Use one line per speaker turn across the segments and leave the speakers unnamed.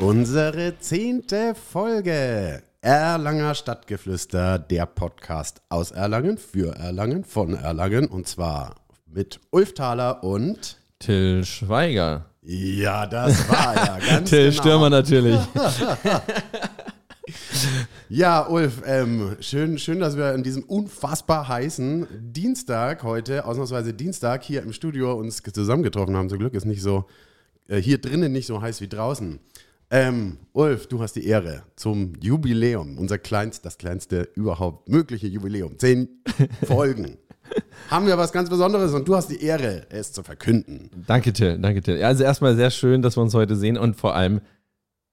Unsere zehnte Folge. Erlanger Stadtgeflüster, der Podcast aus Erlangen, für Erlangen, von Erlangen und zwar mit Ulf Thaler und
Till Schweiger.
Ja, das war ja ganz
Till
genau.
Stürmer natürlich.
Ja, Ulf, ähm, schön, schön, dass wir an diesem unfassbar heißen Dienstag heute, ausnahmsweise Dienstag, hier im Studio uns zusammengetroffen haben. Zum Glück ist nicht so, äh, hier drinnen nicht so heiß wie draußen. Ähm, Ulf, du hast die Ehre zum Jubiläum, unser kleinst, das kleinste überhaupt mögliche Jubiläum. Zehn Folgen. haben wir was ganz Besonderes und du hast die Ehre, es zu verkünden.
Danke, Till. Danke, Till. Also erstmal sehr schön, dass wir uns heute sehen und vor allem,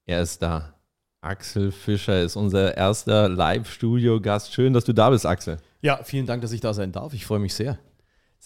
er ist da. Axel Fischer ist unser erster Live-Studio-Gast. Schön, dass du da bist, Axel.
Ja, vielen Dank, dass ich da sein darf. Ich freue mich sehr.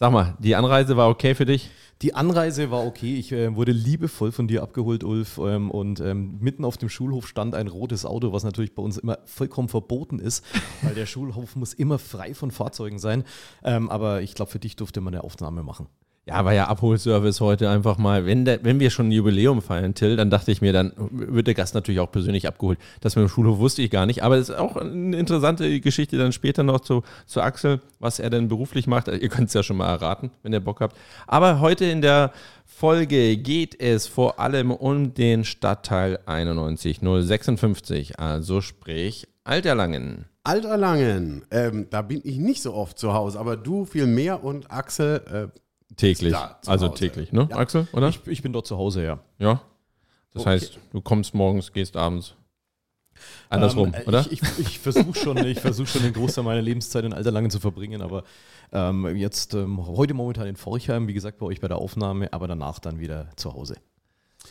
Sag mal, die Anreise war okay für dich?
Die Anreise war okay. Ich äh, wurde liebevoll von dir abgeholt, Ulf. Ähm, und ähm, mitten auf dem Schulhof stand ein rotes Auto, was natürlich bei uns immer vollkommen verboten ist, weil der Schulhof muss immer frei von Fahrzeugen sein. Ähm, aber ich glaube, für dich durfte man eine Aufnahme machen.
Ja, war ja Abholservice heute einfach mal. Wenn, der, wenn wir schon ein Jubiläum feiern, Till, dann dachte ich mir, dann wird der Gast natürlich auch persönlich abgeholt. Das mit dem Schulhof wusste ich gar nicht. Aber es ist auch eine interessante Geschichte dann später noch zu, zu Axel, was er denn beruflich macht. Ihr könnt es ja schon mal erraten, wenn ihr Bock habt. Aber heute in der Folge geht es vor allem um den Stadtteil 91056, also sprich Alterlangen.
Alterlangen, ähm, da bin ich nicht so oft zu Hause, aber du viel mehr und Axel, äh,
Täglich.
Da,
also
Hause.
täglich, ne,
Ja.
Axel, oder?
Ich, ich bin dort zu Hause, ja.
ja. Das
Okay.
heißt, du kommst morgens, gehst abends. Andersrum,
Ähm, äh,
oder?
Ich, ich, ich versuche schon, ich versuch schon den Großteil meiner Lebenszeit in Alterlangen zu verbringen, aber ähm, jetzt ähm, heute momentan in Forchheim, wie gesagt, bei euch bei der Aufnahme, aber danach dann wieder zu Hause.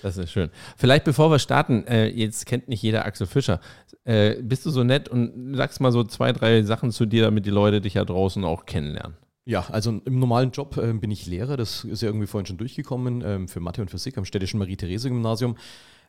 Das ist schön. Vielleicht bevor wir starten, äh, jetzt kennt nicht jeder Axel Fischer. Äh, bist du so nett und sagst mal so zwei, drei Sachen zu dir, damit die Leute dich ja draußen auch kennenlernen?
Ja, also im normalen Job ähm, bin ich Lehrer, das ist ja irgendwie vorhin schon durchgekommen, ähm, für Mathe und Physik am städtischen Marie-Therese-Gymnasium.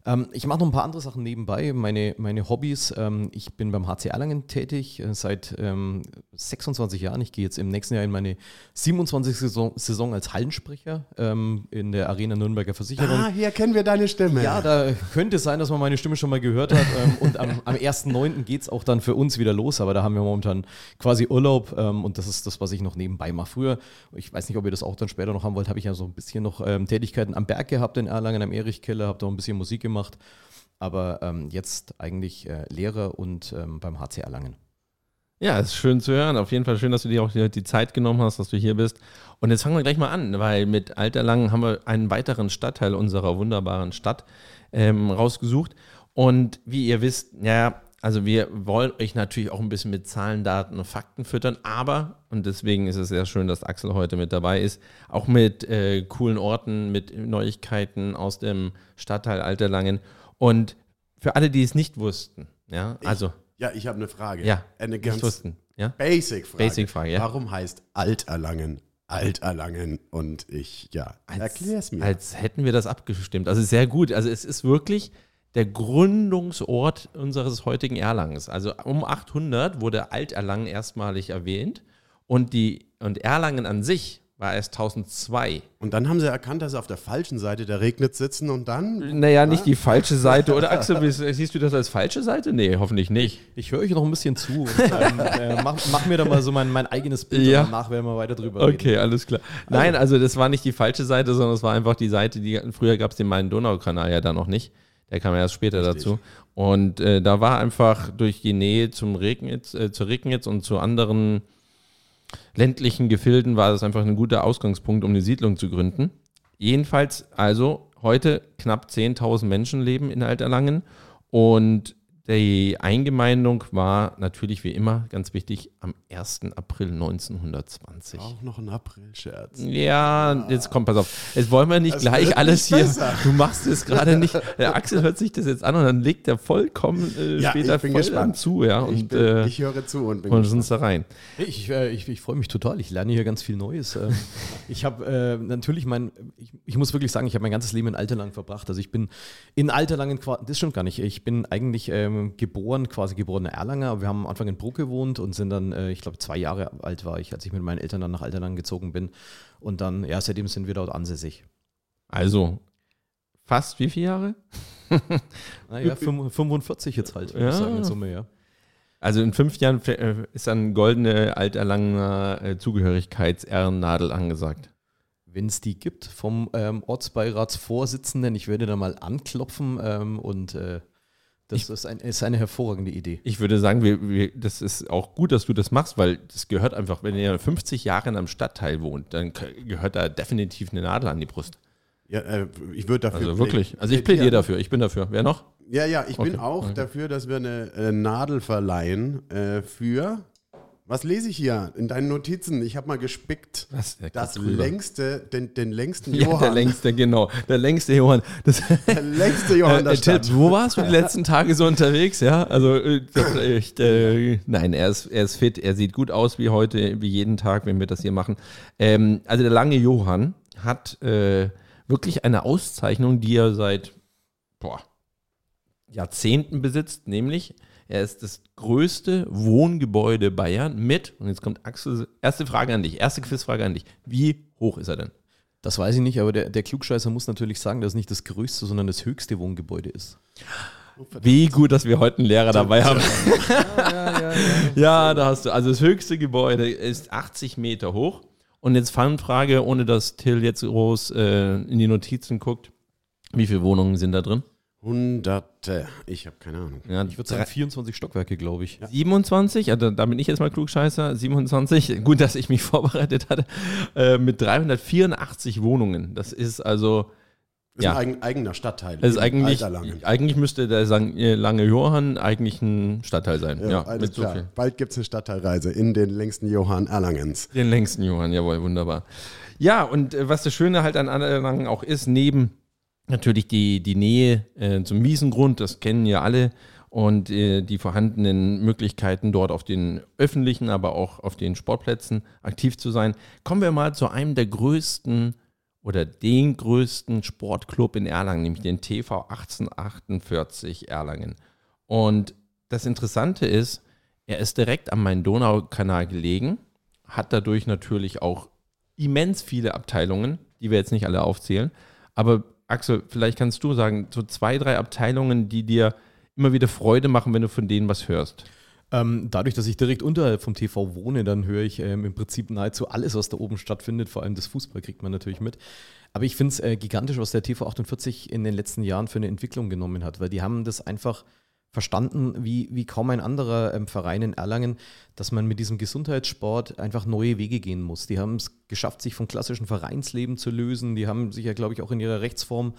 Ähm, ich mache noch ein paar andere Sachen nebenbei, meine, meine Hobbys. Ähm, ich bin beim HC Erlangen tätig äh, seit ähm, 26 Jahren. Ich gehe jetzt im nächsten Jahr in meine 27. Saison, Saison als Hallensprecher ähm, in der Arena Nürnberger Versicherung.
ah, hier kennen wir deine Stimme.
Ja, da könnte es sein, dass man meine Stimme schon mal gehört hat. Ähm, und am, am 1.9. geht es auch dann für uns wieder los, aber da haben wir momentan quasi Urlaub ähm, und das ist das, was ich noch nebenbei mache. Früher, ich weiß nicht, ob ihr das auch dann später noch haben wollt, habe ich ja so ein bisschen noch Tätigkeiten am Berg gehabt in Erlangen, am Erichkeller, habe da ein bisschen Musik gemacht. Aber ähm, jetzt eigentlich äh, Lehrer und ähm, beim HC Erlangen.
Ja, ist schön zu hören. Auf jeden Fall schön, dass du dir auch die, die Zeit genommen hast, dass du hier bist. Und jetzt fangen wir gleich mal an, weil mit Alterlangen haben wir einen weiteren Stadtteil unserer wunderbaren Stadt ähm, rausgesucht. Und wie ihr wisst, ja, also wir wollen euch natürlich auch ein bisschen mit Zahlen, Daten und Fakten füttern, aber, und deswegen ist es sehr schön, dass Axel heute mit dabei ist, auch mit äh, coolen Orten, mit Neuigkeiten aus dem Stadtteil Alterlangen. Und für alle, die es nicht wussten, ja, also
Ja, ich habe eine Frage.
ja,
Eine
nicht
ganz
wussten, ja.
Basic-Frage.
Basic-Frage, ja.
Warum heißt Alterlangen Alterlangen? Und ich, ja, erklär's mir.
Als hätten wir das abgestimmt. Also sehr gut. Also es ist wirklich der Gründungsort unseres heutigen Erlangens. Also um 800 wurde Alterlangen erstmalig erwähnt und, die, und Erlangen an sich war erst 1002.
und dann haben sie erkannt, dass sie auf der falschen Seite der Regnitz sitzen und dann.
Naja, nicht die falsche Seite. Oder Axel, wie- siehst du das als falsche Seite? Nee, hoffentlich nicht.
Ich höre euch noch ein bisschen zu und ähm, äh, mach, mach mir da mal so mein, mein eigenes Bild
Ja.
und danach werden wir weiter drüber reden.
Okay, alles klar. Nein, also das war nicht die falsche Seite, sondern es war einfach die Seite, die früher gab es den Main-Donau-Kanal ja da noch nicht. Der kam erst später
Richtig.
dazu. Und äh, da war einfach durch die Nähe zum Regnitz, äh, zur Regnitz und zu anderen ländlichen Gefilden war das einfach ein guter Ausgangspunkt, um eine Siedlung zu gründen. Jedenfalls, also heute knapp 10.000 Menschen leben in Alterlangen und die Eingemeindung war natürlich wie immer ganz wichtig am 1. April 1920.
Auch noch ein April-Scherz.
Ja, jetzt kommt, pass auf. Jetzt wollen wir nicht
Das
gleich alles
nicht
hier.
besser.
Du machst es gerade nicht. Der Axel hört sich das jetzt an und dann legt er vollkommen äh,
Ja,
später
ich bin
voll
gespannt.
zu, ja.
ich,
Und,
bin,
äh,
ich höre zu und bin
und
gespannt.
uns da rein.
Ich, äh, ich, ich freue mich total. Ich lerne hier ganz viel Neues. Ähm, Ich habe äh, natürlich mein, ich, ich muss wirklich sagen, ich habe mein ganzes Leben in Alterlangen verbracht. Also ich bin in Alterlangen, das stimmt gar nicht. Ich bin eigentlich ähm, geboren, quasi geborener Erlanger. aber Wir haben am Anfang in Bruck gewohnt und sind dann, äh, ich glaube, zwei Jahre alt war ich, als ich mit meinen Eltern dann nach Alterlangen gezogen bin. Und dann, ja, seitdem sind wir dort ansässig.
Also fast wie viele Jahre?
Naja, 45 jetzt halt, würde
Ja.
ich sagen, in Summe, ja.
Also in fünf Jahren äh, ist dann goldene, alterlanger äh, Zugehörigkeitsehrennadel angesagt.
Wenn es die gibt vom ähm, Ortsbeiratsvorsitzenden, ich werde da mal anklopfen ähm, und äh, das ist, ein, ist eine hervorragende Idee.
Ich würde sagen, wir, wir, das ist auch gut, dass du das machst, weil das gehört einfach, wenn ihr 50 Jahre in einem Stadtteil wohnt, dann gehört da definitiv eine Nadel an die Brust.
Ja, äh, ich würde dafür.
Also wirklich. Also ich plädiere dafür. Ich bin dafür. Wer noch?
Ja, ja, ich bin
Okay.
auch
Okay.
dafür, dass wir eine äh, Nadel verleihen äh, für. Was lese ich hier in deinen Notizen? Ich habe mal gespickt.
Was? Der
Das
guckt rüber.
längste, den, den längsten
Ja,
Johann.
der längste, genau. Der längste Johann. Das,
der längste Johann
äh,
der
äh. Ted, wo warst du die letzten Tage so unterwegs? Ja, also äh, äh, echt, äh, nein, er ist, er ist fit, er sieht gut aus wie heute, wie jeden Tag, wenn wir das hier machen. Ähm, also der lange Johann hat äh, wirklich eine Auszeichnung, die er seit boah, Jahrzehnten besitzt, nämlich er ist das größte Wohngebäude Bayern mit, und jetzt kommt Axel, erste Frage an dich, erste Quizfrage an dich. Wie hoch ist er denn?
Das weiß ich nicht, aber der, der Klugscheißer muss natürlich sagen, dass es nicht das größte, sondern das höchste Wohngebäude ist.
Wie gut, dass wir heute einen Lehrer dabei haben. Ja, da hast du. Also das höchste Gebäude ist 80 Meter hoch. Und jetzt Fangfrage, ohne dass Till jetzt groß äh, in die Notizen guckt. Wie viele Wohnungen sind da drin?
Hunderte. Ich habe keine Ahnung.
Ja,
Ich würde sagen 24 Stockwerke, glaube ich.
27, also da bin ich jetzt mal klugscheißer, 27, gut, dass ich mich vorbereitet hatte, äh, mit 384 Wohnungen. Das ist also,
Das
Ja.
ist ein eigen, eigener Stadtteil.
das ist eigentlich, eigentlich müsste der äh, lange Johann eigentlich ein Stadtteil sein. Ja,
alles
mit so
klar.
viel.
Bald gibt es eine Stadtteilreise in den längsten Johann Erlangens.
Den längsten Johann, jawohl, wunderbar. Ja, und äh, was das Schöne halt an Erlangen auch ist, neben natürlich die, die Nähe äh, zum Wiesengrund, das kennen ja alle, und äh, die vorhandenen Möglichkeiten dort auf den öffentlichen, aber auch auf den Sportplätzen aktiv zu sein, kommen wir mal zu einem der größten oder den größten Sportclub in Erlangen, nämlich den TV 1848 Erlangen. Und das Interessante ist, er ist direkt am Main-Donau-Kanal gelegen, hat dadurch natürlich auch immens viele Abteilungen, die wir jetzt nicht alle aufzählen. Aber Axel, vielleicht kannst du sagen, so zwei, drei Abteilungen, die dir immer wieder Freude machen, wenn du von denen was hörst.
Ähm, dadurch, dass ich direkt unterhalb vom TV wohne, dann höre ich ähm, im Prinzip nahezu alles, was da oben stattfindet. Vor allem das Fußball kriegt man natürlich mit. Aber ich finde es äh, gigantisch, was der TV 48 in den letzten Jahren für eine Entwicklung genommen hat, weil die haben das einfach verstanden, wie, wie kaum ein anderer ähm, Verein in Erlangen, dass man mit diesem Gesundheitssport einfach neue Wege gehen muss. Die haben es geschafft, sich vom klassischen Vereinsleben zu lösen. Die haben sich ja, glaube ich, auch in ihrer Rechtsform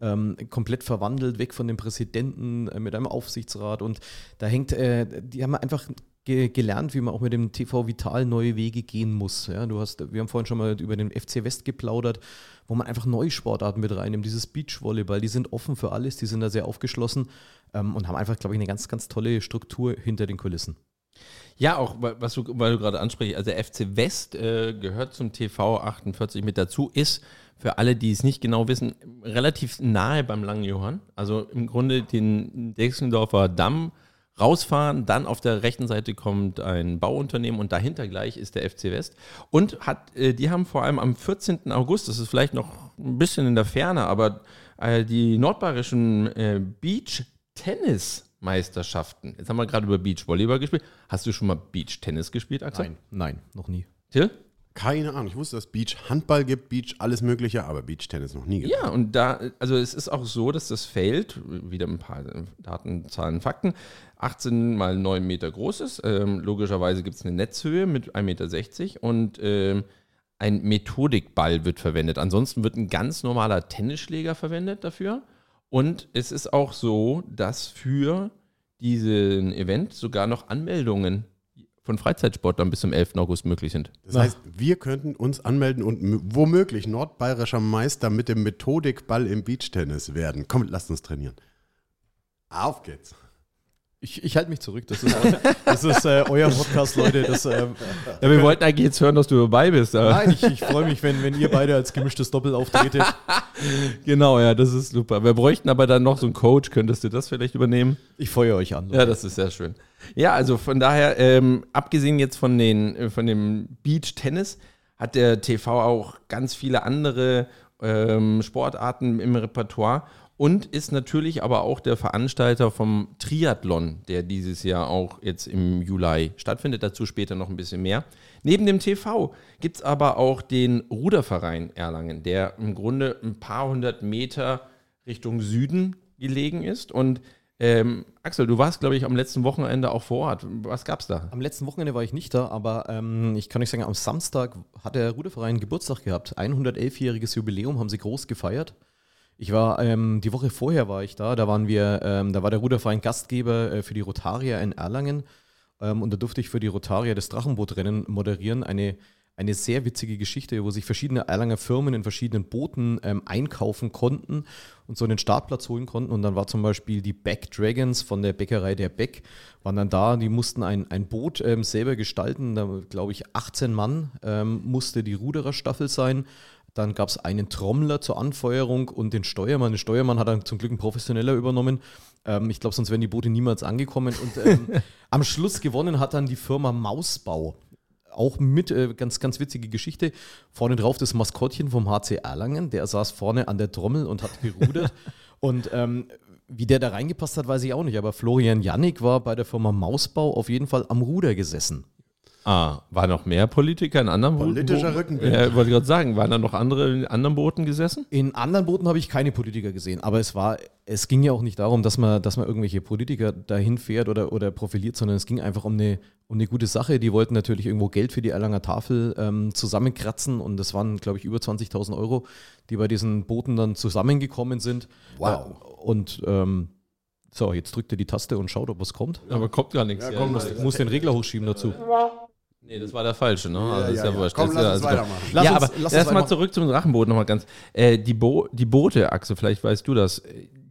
ähm, komplett verwandelt, weg von dem Präsidenten äh, mit einem Aufsichtsrat. Und da hängt, äh, die haben einfach ge gelernt, wie man auch mit dem TV Vital neue Wege gehen muss. Ja, du hast, wir haben vorhin schon mal über den FC West geplaudert, wo man einfach neue Sportarten mit reinnimmt. Dieses Beachvolleyball, die sind offen für alles, die sind da sehr aufgeschlossen ähm, und haben einfach, glaube ich, eine ganz, ganz tolle Struktur hinter den Kulissen.
Ja, auch was du, weil du gerade ansprichst, also der FC West äh, gehört zum TV 48 mit dazu, ist für alle, die es nicht genau wissen, relativ nahe beim Langen Johann. Also im Grunde den Dexendorfer Damm rausfahren, dann auf der rechten Seite kommt ein Bauunternehmen und dahinter gleich ist der FC West. Und hat, äh, die haben vor allem am 14. August, das ist vielleicht noch ein bisschen in der Ferne, aber äh, die nordbayerischen äh, Beach-Tennis-Meisterschaften. Jetzt haben wir gerade über Beach-Volleyball gespielt. Hast du schon mal Beach-Tennis gespielt, Axel?
Nein, nein, noch nie.
Till?
Keine Ahnung. Ich wusste, dass Beach Handball gibt, Beach alles Mögliche, aber Beach Tennis noch nie.
Ja, und da, also es ist auch so, dass das Feld, wieder ein paar Daten, Zahlen, Fakten, 18 mal 9 Meter groß ist. Ähm, logischerweise gibt es eine Netzhöhe mit 1,60 Meter und ähm, ein Methodikball wird verwendet. Ansonsten wird ein ganz normaler Tennisschläger verwendet dafür. Und es ist auch so, dass für diesen Event sogar noch Anmeldungen von Freizeitsportlern bis zum 11. August möglich sind.
Das heißt, wir könnten uns anmelden und womöglich nordbayerischer Meister mit dem Methodikball im Beachtennis werden. Komm, lasst uns trainieren. Auf geht's.
Ich, ich halte mich zurück. Das ist, das ist äh, euer Podcast, Leute. Das, äh,
Ja, wir wollten eigentlich jetzt hören, dass du dabei bist. aber-
nein, ich, ich freue mich, wenn, wenn ihr beide als gemischtes Doppel auftretet.
Genau, ja, das ist super. Wir bräuchten aber dann noch so einen Coach. Könntest du das vielleicht übernehmen?
Ich feuere euch an.
Ja, das ist sehr schön. Ja, also von daher, ähm, abgesehen jetzt von, den, äh, von dem Beach Tennis, hat der TV auch ganz viele andere ähm, Sportarten im Repertoire und ist natürlich aber auch der Veranstalter vom Triathlon, der dieses Jahr auch jetzt im Juli stattfindet. Dazu später noch ein bisschen mehr. Neben dem TV gibt es aber auch den Ruderverein Erlangen, der im Grunde ein paar hundert Meter Richtung Süden gelegen ist. Und ähm, Axel, du warst, glaube ich, am letzten Wochenende auch vor Ort. Was gab es da?
Am letzten Wochenende war ich nicht da, aber ähm, ich kann euch sagen, am Samstag hat der Ruderverein Geburtstag gehabt. 111-jähriges Jubiläum haben sie groß gefeiert. Ich war ähm, die Woche vorher war ich da, da waren wir, ähm, da war der Ruderverein Gastgeber äh, für die Rotaria in Erlangen ähm, und da durfte ich für die Rotaria das Drachenbootrennen moderieren. Eine, eine sehr witzige Geschichte, wo sich verschiedene Erlanger Firmen in verschiedenen Booten ähm, einkaufen konnten und so einen Startplatz holen konnten. Und dann war zum Beispiel die Beck Dragons von der Bäckerei der Beck, waren dann da, die mussten ein, ein Boot ähm, selber gestalten. Da glaube ich 18 Mann ähm, musste die Rudererstaffel sein. Dann gab es einen Trommler zur Anfeuerung und den Steuermann. Den Steuermann hat dann zum Glück ein Professioneller übernommen. Ähm, ich glaube, sonst wären die Boote niemals angekommen. Und ähm, am Schluss gewonnen hat dann die Firma Mausbau. Auch mit, äh, ganz, ganz witzige Geschichte. Vorne drauf das Maskottchen vom HC Erlangen. Der saß vorne an der Trommel und hat gerudert. und ähm, wie der da reingepasst hat, weiß ich auch nicht. Aber Florian Jannik war bei der Firma Mausbau auf jeden Fall am Ruder gesessen.
Ah, war noch mehr Politiker in anderen Booten?
Politischer Rückenwind.
Ja, wollte ich gerade sagen, waren da noch andere in anderen Booten gesessen?
In anderen Booten habe ich keine Politiker gesehen, aber es war, es ging ja auch nicht darum, dass man, dass man irgendwelche Politiker dahin fährt oder, oder profiliert, sondern es ging einfach um eine, um eine gute Sache. Die wollten natürlich irgendwo Geld für die Erlanger Tafel ähm, zusammenkratzen und das waren, glaube ich, über 20.000 Euro, die bei diesen Booten dann zusammengekommen sind.
Wow.
Äh, und ähm, so, jetzt drückt er die Taste und schaut, ob was kommt.
Aber kommt gar nichts.
Ja, komm,
Muss, muss den Regler hochschieben dazu.
Nee, das war der falsche, ne?
Ja,
Also ist
ja,
ja,
ja.
wurscht.
Komm,
ist
lass uns
ja- also-
weitermachen.
Lass
ja,
uns-
aber
lass uns
erstmal
einfach-
zurück zum Drachenboot nochmal ganz. Äh, die, Bo die Boote, Axel, vielleicht weißt du das,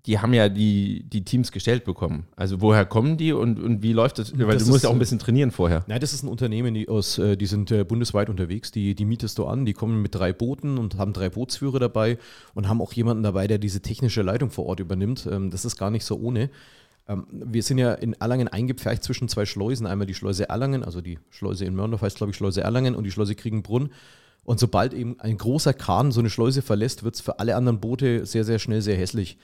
die haben ja die, die Teams gestellt bekommen. Also woher kommen die und, und wie läuft das? Weil
Das
du musst
ist,
ja auch ein bisschen trainieren vorher.
Nein, das ist ein Unternehmen, die, aus, äh, die sind äh, bundesweit unterwegs, die, die mietest du an, die kommen mit drei Booten und haben drei Bootsführer dabei und haben auch jemanden dabei, der diese technische Leitung vor Ort übernimmt. Ähm, das ist gar nicht so ohne. Ähm, wir sind ja in Erlangen eingepfercht zwischen zwei Schleusen. Einmal die Schleuse Erlangen, also die Schleuse in Mörndorf heißt, glaube ich, Schleuse Erlangen und die Schleuse Kriegenbrunn. Und sobald eben ein großer Kahn so eine Schleuse verlässt, wird es für alle anderen Boote sehr, sehr schnell sehr hässlich.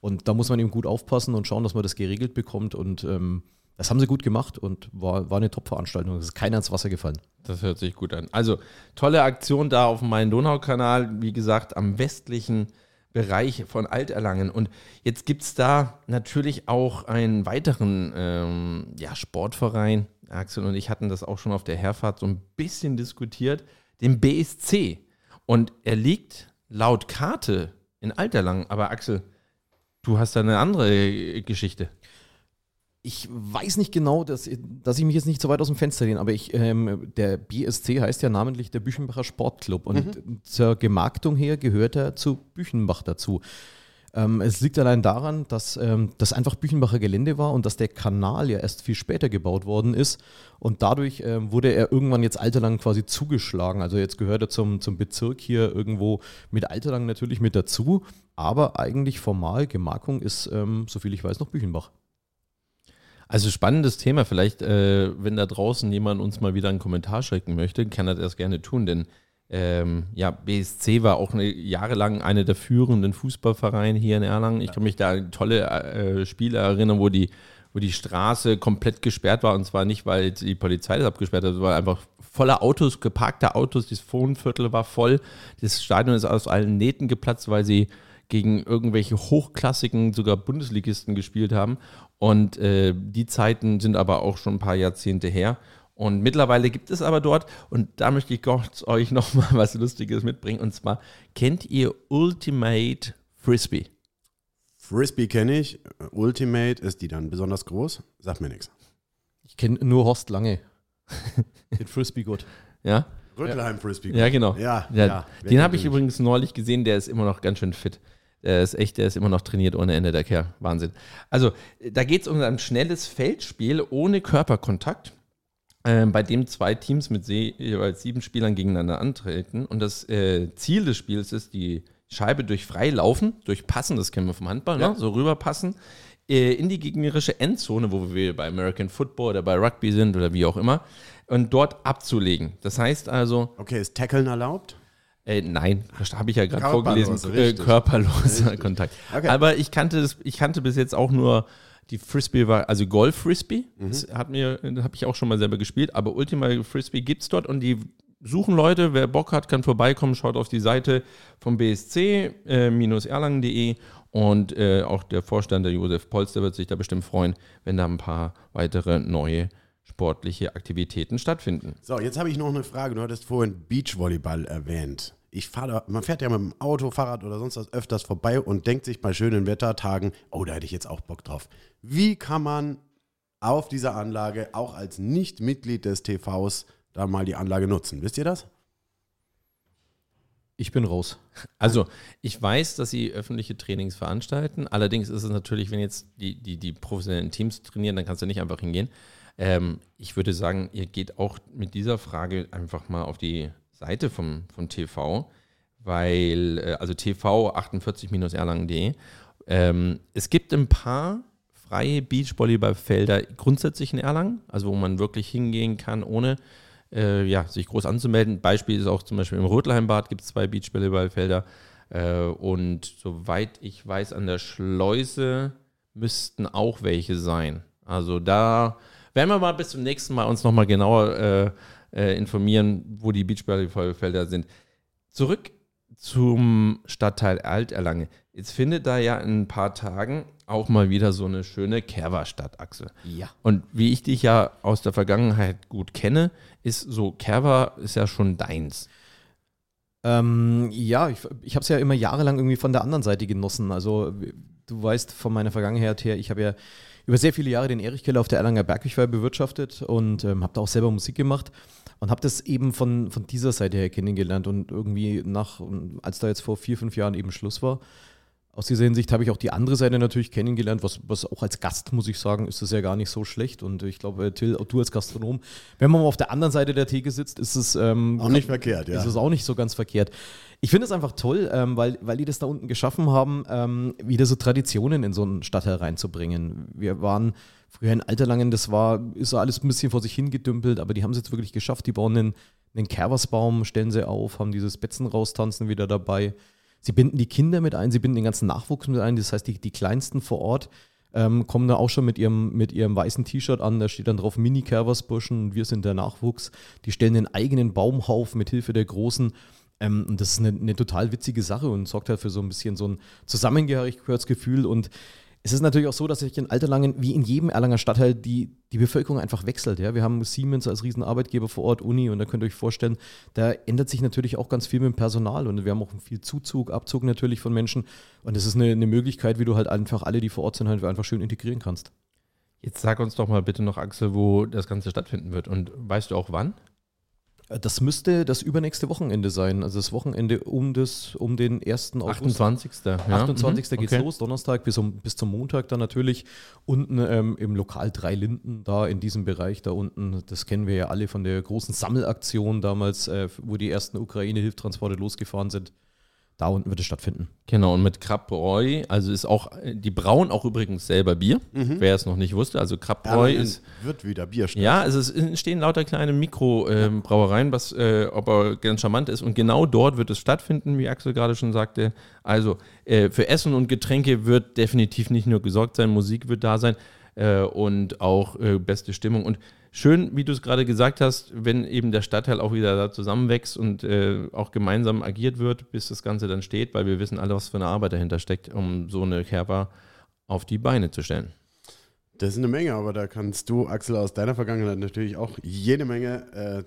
Und da muss man eben gut aufpassen und schauen, dass man das geregelt bekommt. Und ähm, das haben sie gut gemacht und war, war eine Top-Veranstaltung. Es ist keiner ins Wasser gefallen.
Das hört sich gut an. Also tolle Aktion da auf dem Main-Donau-Kanal, wie gesagt, am westlichen Bereich von Alterlangen. Und jetzt gibt es da natürlich auch einen weiteren ähm, ja, Sportverein. Axel und ich hatten das auch schon auf der Herfahrt so ein bisschen diskutiert, den BSC. Und er liegt laut Karte in Alterlangen. Aber Axel, du hast da eine andere Geschichte.
Ich weiß nicht genau, dass, dass ich mich jetzt nicht so weit aus dem Fenster lehne, aber ich, ähm, der BSC heißt ja namentlich der Büchenbacher Sportclub und zur Gemarktung her gehört er zu Büchenbach dazu. Ähm, es liegt allein daran, dass ähm, das einfach Büchenbacher Gelände war und dass der Kanal ja erst viel später gebaut worden ist und dadurch ähm, wurde er irgendwann jetzt Alterlang quasi zugeschlagen. Also jetzt gehört er zum, zum Bezirk hier irgendwo mit Alterlang natürlich mit dazu, aber eigentlich formal Gemarkung ist, ähm, soviel ich weiß, noch Büchenbach.
Also spannendes Thema. Vielleicht, äh, wenn da draußen jemand uns mal wieder einen Kommentar schicken möchte, kann er das gerne tun, denn ähm, ja, BSC war auch eine, jahrelang eine der führenden Fußballvereine hier in Erlangen. Ich kann mich da an tolle äh, Spiele erinnern, wo die, wo die Straße komplett gesperrt war und zwar nicht, weil die Polizei das abgesperrt hat, sondern einfach voller Autos, geparkte Autos, das Wohnviertel war voll. Das Stadion ist aus allen Nähten geplatzt, weil sie gegen irgendwelche hochklassigen, sogar Bundesligisten gespielt haben. Und äh, die Zeiten sind aber auch schon ein paar Jahrzehnte her. Und mittlerweile gibt es aber dort, und da möchte ich Gott euch nochmal was Lustiges mitbringen. Und zwar, kennt ihr Ultimate Frisbee?
Frisbee kenne ich. Ultimate ist die dann besonders groß? Sagt mir nichts.
Ich kenne nur Horst Lange. Den Frisbee gut.
Ja?
Rüttelheim Frisbee.
Ja, genau.
Ja,
Ja, den habe ich übrigens neulich gesehen, der ist immer noch ganz schön fit. Der ist echt, der ist immer noch trainiert ohne Ende, der Kerl. Wahnsinn. Also, da geht es um ein schnelles Feldspiel ohne Körperkontakt, ähm, bei dem zwei Teams mit jeweils sieben Spielern gegeneinander antreten. Und das äh, Ziel des Spiels ist, die Scheibe durch Freilaufen, durch Passen, das kennen wir vom Handball,
Ja.
ne? so rüberpassen, äh, in die gegnerische Endzone, wo wir bei American Football oder bei Rugby sind oder wie auch immer, und dort abzulegen. Das heißt also,
Okay, ist Tackeln erlaubt?
Äh, nein, habe ich ja gerade vorgelesen. Äh,
richtig.
körperloser Kontakt.
Okay.
Aber ich kannte das, ich kannte bis jetzt auch nur die Frisbee war, also Golf Frisbee.
Mhm.
Das hat mir, habe ich auch schon mal selber gespielt, aber Ultima Frisbee gibt es dort und die suchen Leute, wer Bock hat, kann vorbeikommen, schaut auf die Seite vom BSC äh, und äh, auch der Vorstand, der Josef Polster, wird sich da bestimmt freuen, wenn da ein paar weitere neue sportliche Aktivitäten stattfinden.
So, jetzt habe ich noch eine Frage. Du hattest vorhin Beachvolleyball erwähnt. Ich fahre man fährt ja mit dem Auto, Fahrrad oder sonst was öfters vorbei und denkt sich bei schönen Wettertagen, oh, da hätte ich jetzt auch Bock drauf. Wie kann man auf dieser Anlage auch als Nicht-Mitglied des TVs da mal die Anlage nutzen? Wisst ihr das?
Ich bin raus.
Also, ich weiß, dass sie öffentliche Trainings veranstalten. Allerdings ist es natürlich, wenn jetzt die, die, die professionellen Teams trainieren, dann kannst du nicht einfach hingehen. Ähm, ich würde sagen, ihr geht auch mit dieser Frage einfach mal auf die Seite vom, vom TV, weil, äh, also TV 48-erlangen.de. Ähm, es gibt ein paar freie Beachvolleyballfelder grundsätzlich in Erlangen, also wo man wirklich hingehen kann, ohne äh, ja, sich groß anzumelden. Beispiel ist auch zum Beispiel im Rötlheimbad gibt es zwei Beachvolleyballfelder. Äh, und soweit ich weiß, an der Schleuse müssten auch welche sein. Also da werden wir mal bis zum nächsten Mal uns nochmal genauer äh, äh, informieren, wo die Beachvolleyballfelder sind. Zurück zum Stadtteil Alterlange. Jetzt findet da ja in ein paar Tagen auch mal wieder so eine schöne Kerwa-Stadt, Axel.
Ja.
Und wie ich dich ja aus der Vergangenheit gut kenne, ist so Kerwa ist ja schon deins.
Ähm, ja, ich, ich habe es ja immer jahrelang irgendwie von der anderen Seite genossen. Also du weißt von meiner Vergangenheit her, ich habe ja über sehr viele Jahre den Erichkeller auf der Erlanger Bergkirchweih bewirtschaftet und ähm, habe da auch selber Musik gemacht und habe das eben von, von dieser Seite her kennengelernt und irgendwie nach, als da jetzt vor vier, fünf Jahren eben Schluss war, aus dieser Hinsicht habe ich auch die andere Seite natürlich kennengelernt, was, was auch als Gast, muss ich sagen, ist das ja gar nicht so schlecht. Und ich glaube, Till, auch du als Gastronom, wenn man mal auf der anderen Seite der Theke sitzt, ist es ähm,
Auch nicht verkehrt, ja.
ist es auch nicht so ganz verkehrt. Ich finde es einfach toll, ähm, weil, weil die das da unten geschaffen haben, ähm, wieder so Traditionen in so einen Stadtteil reinzubringen. Wir waren früher in Alterlangen, das war, ist alles ein bisschen vor sich hingedümpelt, aber die haben es jetzt wirklich geschafft. Die bauen einen, einen Kerversbaum, stellen sie auf, haben dieses Betzen raustanzen wieder dabei. Sie binden die Kinder mit ein, sie binden den ganzen Nachwuchs mit ein. Das heißt, die, die Kleinsten vor Ort ähm, kommen da auch schon mit ihrem, mit ihrem weißen T-Shirt an. Da steht dann drauf Mini-Kerversburschen, wir sind der Nachwuchs. Die stellen den eigenen Baumhaufen mit Hilfe der Großen. Ähm, und das ist eine, eine total witzige Sache und sorgt halt für so ein bisschen so ein Zusammengehörigkeitsgefühl. Und es ist natürlich auch so, dass sich in Alterlangen, wie in jedem Erlanger Stadtteil, die, die Bevölkerung einfach wechselt. Ja? Wir haben Siemens als Riesenarbeitgeber vor Ort, Uni, und da könnt ihr euch vorstellen, da ändert sich natürlich auch ganz viel mit dem Personal und wir haben auch viel Zuzug, Abzug natürlich von Menschen. Und das ist eine, eine Möglichkeit, wie du halt einfach alle, die vor Ort sind, halt einfach schön integrieren kannst.
Jetzt sag uns doch mal bitte noch, Axel, wo das Ganze stattfinden wird. Und weißt du auch wann?
Das müsste das übernächste Wochenende sein. Also das Wochenende um, das, um den 1. August.
28. Ja.
28.
Mhm,
geht's
okay.
los, Donnerstag bis, um, bis zum Montag dann natürlich. Unten ähm, im Lokal Drei Linden, da in diesem Bereich, da unten, das kennen wir ja alle von der großen Sammelaktion damals, äh, wo die ersten Ukraine-Hilftransporte losgefahren sind. Da unten wird es stattfinden.
Genau, und mit Krabbreu, also ist auch, die brauen auch übrigens selber Bier, wer es noch nicht wusste. Also Krabbreu
Erlangen
ist.
wird wieder Bierstadt.
Ja, also es entstehen lauter kleine Mikrobrauereien, was äh, aber ganz charmant ist. Und genau dort wird es stattfinden, wie Axel gerade schon sagte. Also äh, für Essen und Getränke wird definitiv nicht nur gesorgt sein, Musik wird da sein äh, und auch äh, beste Stimmung. Und schön, wie du es gerade gesagt hast, wenn eben der Stadtteil auch wieder da zusammenwächst und äh, auch gemeinsam agiert wird, bis das Ganze dann steht, weil wir wissen alle, was für eine Arbeit dahinter steckt, um so eine Kerber auf die Beine zu stellen.
Das ist eine Menge, aber da kannst du, Axel, aus deiner Vergangenheit natürlich auch jede Menge. Äh,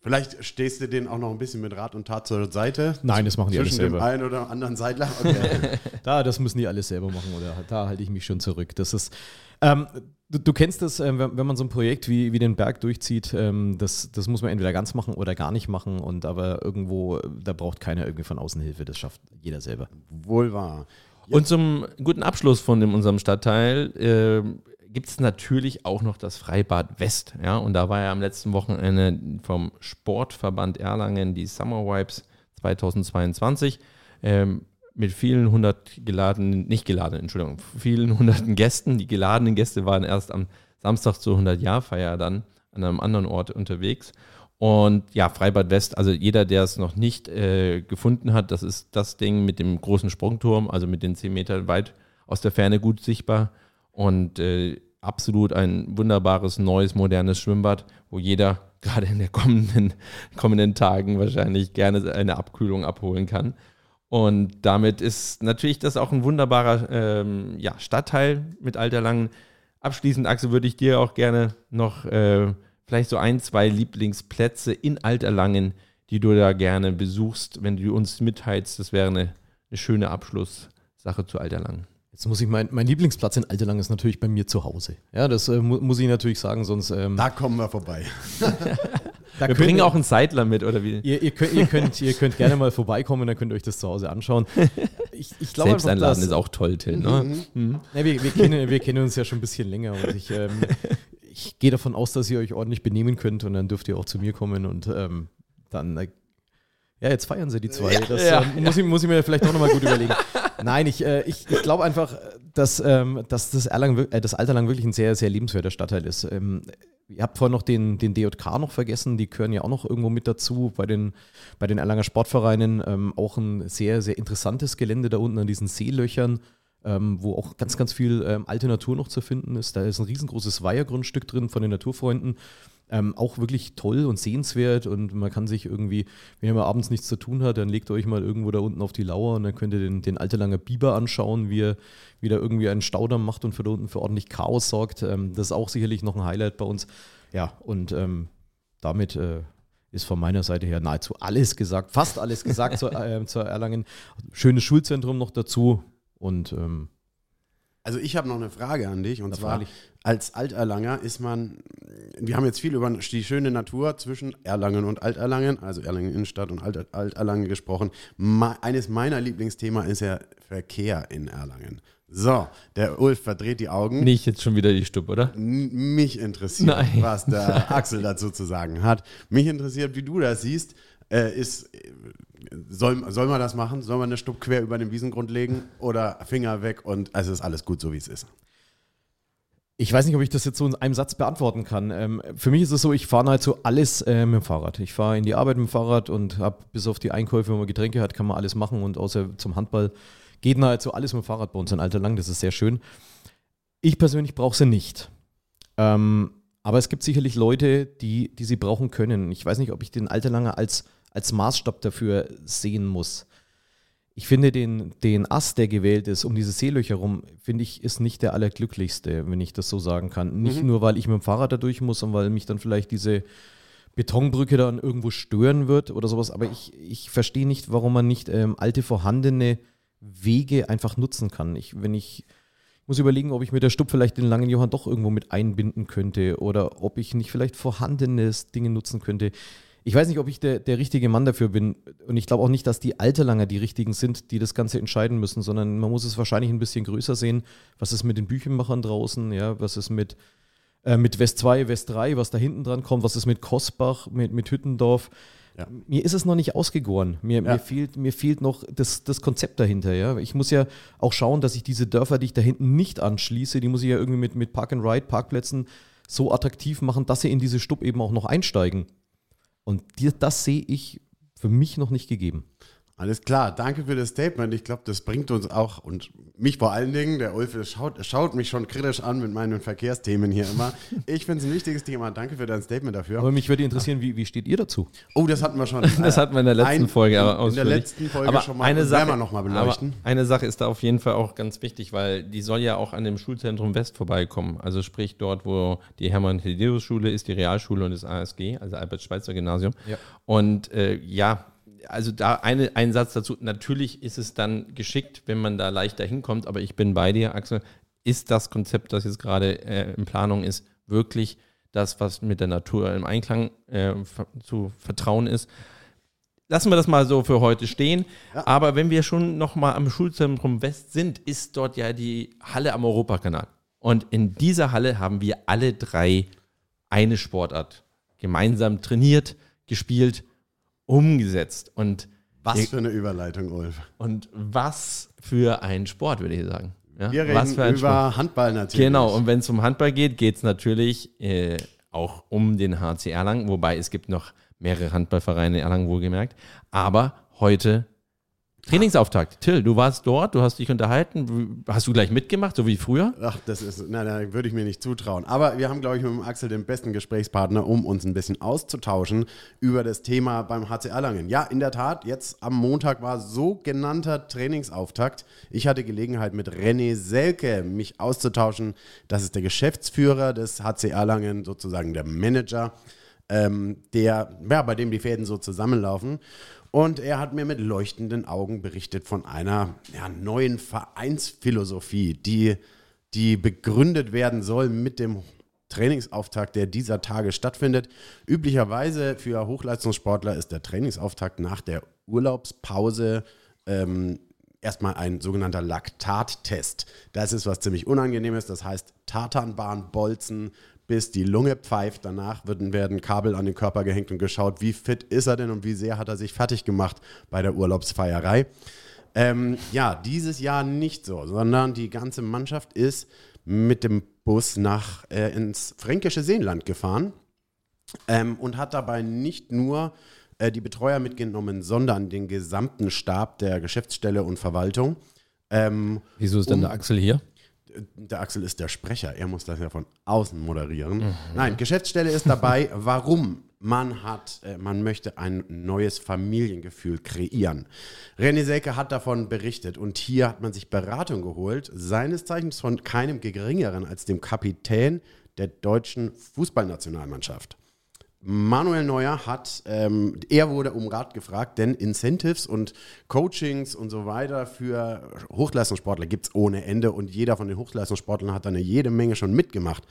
vielleicht stehst du denen auch noch ein bisschen mit Rat und Tat zur Seite.
Nein, das machen die alles
Zwischen dem
selber.
einen oder anderen Seidler. Okay.
Da, das müssen die alles selber machen oder da halte ich mich schon zurück. Das ist, ähm, du, du kennst das, ähm, wenn, wenn man so ein Projekt wie, wie den Berg durchzieht, ähm, das, das muss man entweder ganz machen oder gar nicht machen und aber irgendwo, äh, da braucht keiner irgendwie von außen Hilfe, das schafft jeder selber.
Wohl wahr.
Und zum guten Abschluss von dem, unserem Stadtteil äh, gibt es natürlich auch noch das Freibad West. Ja? Und da war ja am letzten Wochenende vom Sportverband Erlangen die Summer Vibes 2022 ähm, mit vielen hundert geladenen, nicht geladenen, Entschuldigung, vielen hunderten Gästen. Die geladenen Gäste waren erst am Samstag zur 100-Jahr-Feier dann an einem anderen Ort unterwegs. Und ja, Freibad West, also jeder, der es noch nicht äh, gefunden hat, das ist das Ding mit dem großen Sprungturm, also mit den 10 Metern weit aus der Ferne gut sichtbar. Und äh, absolut ein wunderbares, neues, modernes Schwimmbad, wo jeder gerade in den kommenden, kommenden Tagen wahrscheinlich gerne eine Abkühlung abholen kann. Und damit ist natürlich das auch ein wunderbarer ähm, ja, Stadtteil mit Alterlangen. Abschließend, Axel, würde ich dir auch gerne noch äh, vielleicht so ein, zwei Lieblingsplätze in Alterlangen, die du da gerne besuchst, wenn du uns mitteilst. Das wäre eine, eine schöne Abschlusssache zu Alterlangen.
Jetzt muss ich mein, mein Lieblingsplatz in Alterlang ist natürlich bei mir zu Hause. Ja, das äh, mu muss ich natürlich sagen, sonst. Ähm,
da kommen wir vorbei.
da wir bringen auch einen Seidler mit, oder wie?
Ihr, ihr, könnt, ihr, könnt, ihr könnt gerne mal vorbeikommen, dann könnt ihr euch das zu Hause anschauen.
Ich, ich glaube Selbsteinladen ist auch toll, Till. Ne?
Mhm. Mhm. Ja, wir, wir, kennen, wir kennen uns ja schon ein bisschen länger und ich, ähm, ich gehe davon aus, dass ihr euch ordentlich benehmen könnt und dann dürft ihr auch zu mir kommen und ähm, dann äh, ja, jetzt feiern sie die zwei. Das ja, äh, muss, ich, muss ich mir vielleicht auch nochmal gut überlegen. Nein, ich, äh, ich, ich glaube einfach, dass, ähm, dass das, Erlangen, äh, das Alterlang wirklich ein sehr, sehr lebenswerter Stadtteil ist. Ähm, ihr habt vorhin noch den, den DJK noch vergessen, die gehören ja auch noch irgendwo mit dazu bei den, bei den Erlanger Sportvereinen. Ähm, auch ein sehr, sehr interessantes Gelände da unten an diesen Seelöchern. Ähm, wo auch ganz, ganz viel ähm, alte Natur noch zu finden ist. Da ist ein riesengroßes Weihergrundstück drin von den Naturfreunden. Ähm, auch wirklich toll und sehenswert und man kann sich irgendwie, wenn ihr mal abends nichts zu tun hat, dann legt euch mal irgendwo da unten auf die Lauer und dann könnt ihr den, den Alterlanger Biber anschauen, wie er wieder irgendwie einen Staudamm macht und für da unten für ordentlich Chaos sorgt. Ähm, das ist auch sicherlich noch ein Highlight bei uns. Ja, und ähm, damit äh, ist von meiner Seite her nahezu alles gesagt, fast alles gesagt zu, äh, zur Erlangen. Schönes Schulzentrum noch dazu und ähm,
also ich habe noch eine Frage an dich und zwar als Alterlanger ist man, wir haben jetzt viel über die schöne Natur zwischen Erlangen und Alterlangen, also Erlangen Innenstadt und Alt Alterlangen gesprochen. eines meiner Lieblingsthemen ist ja Verkehr in Erlangen. So, der Ulf verdreht die Augen.
Nicht jetzt schon wieder die Stub, oder?
N mich interessiert, Nein. was der Axel dazu zu sagen hat. Mich interessiert, wie du das siehst. Äh, ist, soll, soll man das machen? Soll man eine Stub quer über den Wiesengrund legen oder Finger weg und also ist alles gut so, wie es ist?
Ich weiß nicht, ob ich das jetzt so in einem Satz beantworten kann. Ähm, für mich ist es so, ich fahre nahezu alles äh, mit dem Fahrrad. Ich fahre in die Arbeit mit dem Fahrrad und habe bis auf die Einkäufe, wenn man Getränke hat, kann man alles machen und außer zum Handball geht nahezu alles mit dem Fahrrad bei uns in Alter lang. Das ist sehr schön. Ich persönlich brauche sie nicht. Ähm, aber es gibt sicherlich Leute, die, die sie brauchen können. Ich weiß nicht, ob ich den Alterlanger als als Maßstab dafür sehen muss. Ich finde den, den Ast, der gewählt ist, um diese Seelöcher rum, finde ich, ist nicht der allerglücklichste, wenn ich das so sagen kann. Nicht mhm. nur, weil ich mit dem Fahrrad da durch muss und weil mich dann vielleicht diese Betonbrücke dann irgendwo stören wird oder sowas, aber ich, ich verstehe nicht, warum man nicht ähm, alte vorhandene Wege einfach nutzen kann. Ich, wenn ich, ich muss überlegen, ob ich mit der Stub vielleicht den langen Johann doch irgendwo mit einbinden könnte oder ob ich nicht vielleicht vorhandenes Dinge nutzen könnte ich weiß nicht, ob ich der, der richtige Mann dafür bin. Und ich glaube auch nicht, dass die Alterlanger die richtigen sind, die das Ganze entscheiden müssen, sondern man muss es wahrscheinlich ein bisschen größer sehen. Was ist mit den Büchenmachern draußen? Ja, was ist mit, äh, mit West 2, West 3, was da hinten dran kommt? Was ist mit Kosbach, mit, mit Hüttendorf? Ja. Mir ist es noch nicht ausgegoren. Mir, ja. mir, fehlt, mir fehlt noch das, das Konzept dahinter. Ja? Ich muss ja auch schauen, dass ich diese Dörfer, die ich da hinten nicht anschließe, die muss ich ja irgendwie mit, mit Park and Ride, Parkplätzen so attraktiv machen, dass sie in diese Stub eben auch noch einsteigen. Und die, das sehe ich für mich noch nicht gegeben.
Alles klar, danke für das Statement. Ich glaube, das bringt uns auch und mich vor allen Dingen, der Ulf schaut, schaut mich schon kritisch an mit meinen Verkehrsthemen hier immer. Ich finde es ein wichtiges Thema. Danke für dein Statement dafür.
Aber mich würde interessieren, wie, wie steht ihr dazu?
Oh, das hatten wir schon.
das hatten wir in der letzten
ein,
Folge
aber In der letzten Folge
aber
schon mal.
Eine Sache, noch mal beleuchten. eine Sache ist da auf jeden Fall auch ganz wichtig, weil die soll ja auch an dem Schulzentrum West vorbeikommen. Also sprich dort, wo die Hermann-Hedelius-Schule ist, die Realschule und das ASG, also Albert-Schweitzer-Gymnasium. Ja. Und äh, ja, also da eine, ein Satz dazu. Natürlich ist es dann geschickt, wenn man da leichter hinkommt, aber ich bin bei dir, Axel. Ist das Konzept, das jetzt gerade äh, in Planung ist, wirklich das, was mit der Natur im Einklang äh, zu vertrauen ist? Lassen wir das mal so für heute stehen. Ja. Aber wenn wir schon nochmal am Schulzentrum West sind, ist dort ja die Halle am Europakanal. Und in dieser Halle haben wir alle drei eine Sportart gemeinsam trainiert, gespielt umgesetzt. Und
was für eine Überleitung, Ulf.
Und was für ein Sport, würde ich sagen.
Ja? Wir reden über Sport. Handball natürlich.
Genau, und wenn es um Handball geht, geht es natürlich äh, auch um den HC Erlangen, wobei es gibt noch mehrere Handballvereine in Erlangen wohlgemerkt. Aber heute Trainingsauftakt. Till, du warst dort, du hast dich unterhalten. Hast du gleich mitgemacht, so wie früher?
Ach, das ist, nein, nein, würde ich mir nicht zutrauen. Aber wir haben, glaube ich, mit dem Axel den besten Gesprächspartner, um uns ein bisschen auszutauschen über das Thema beim HC Erlangen. Ja, in der Tat, jetzt am Montag war sogenannter Trainingsauftakt. Ich hatte Gelegenheit, mit René Selke mich auszutauschen. Das ist der Geschäftsführer des HC Erlangen, sozusagen der Manager, ähm, der, ja, bei dem die Fäden so zusammenlaufen. Und er hat mir mit leuchtenden Augen berichtet von einer ja, neuen Vereinsphilosophie, die, die begründet werden soll mit dem Trainingsauftakt, der dieser Tage stattfindet. Üblicherweise für Hochleistungssportler ist der Trainingsauftakt nach der Urlaubspause ähm, erstmal ein sogenannter Laktattest. Das ist was ziemlich Unangenehmes, das heißt Tatanbahnbolzen, bis die Lunge pfeift. Danach werden, werden Kabel an den Körper gehängt und geschaut, wie fit ist er denn und wie sehr hat er sich fertig gemacht bei der Urlaubsfeierei. Ähm, ja, dieses Jahr nicht so, sondern die ganze Mannschaft ist mit dem Bus nach äh, ins fränkische Seenland gefahren ähm, und hat dabei nicht nur äh, die Betreuer mitgenommen, sondern den gesamten Stab der Geschäftsstelle und Verwaltung.
Ähm, Wieso ist denn um, der Axel hier?
Der Axel ist der Sprecher, er muss das ja von außen moderieren. Mhm. Nein, Geschäftsstelle ist dabei, warum man hat, äh, man möchte ein neues Familiengefühl kreieren. René Selke hat davon berichtet und hier hat man sich Beratung geholt, seines Zeichens von keinem geringeren als dem Kapitän der deutschen Fußballnationalmannschaft. Manuel Neuer hat, ähm, er wurde um Rat gefragt, denn Incentives und Coachings und so weiter für Hochleistungssportler gibt es ohne Ende und jeder von den Hochleistungssportlern hat da eine jede Menge schon mitgemacht.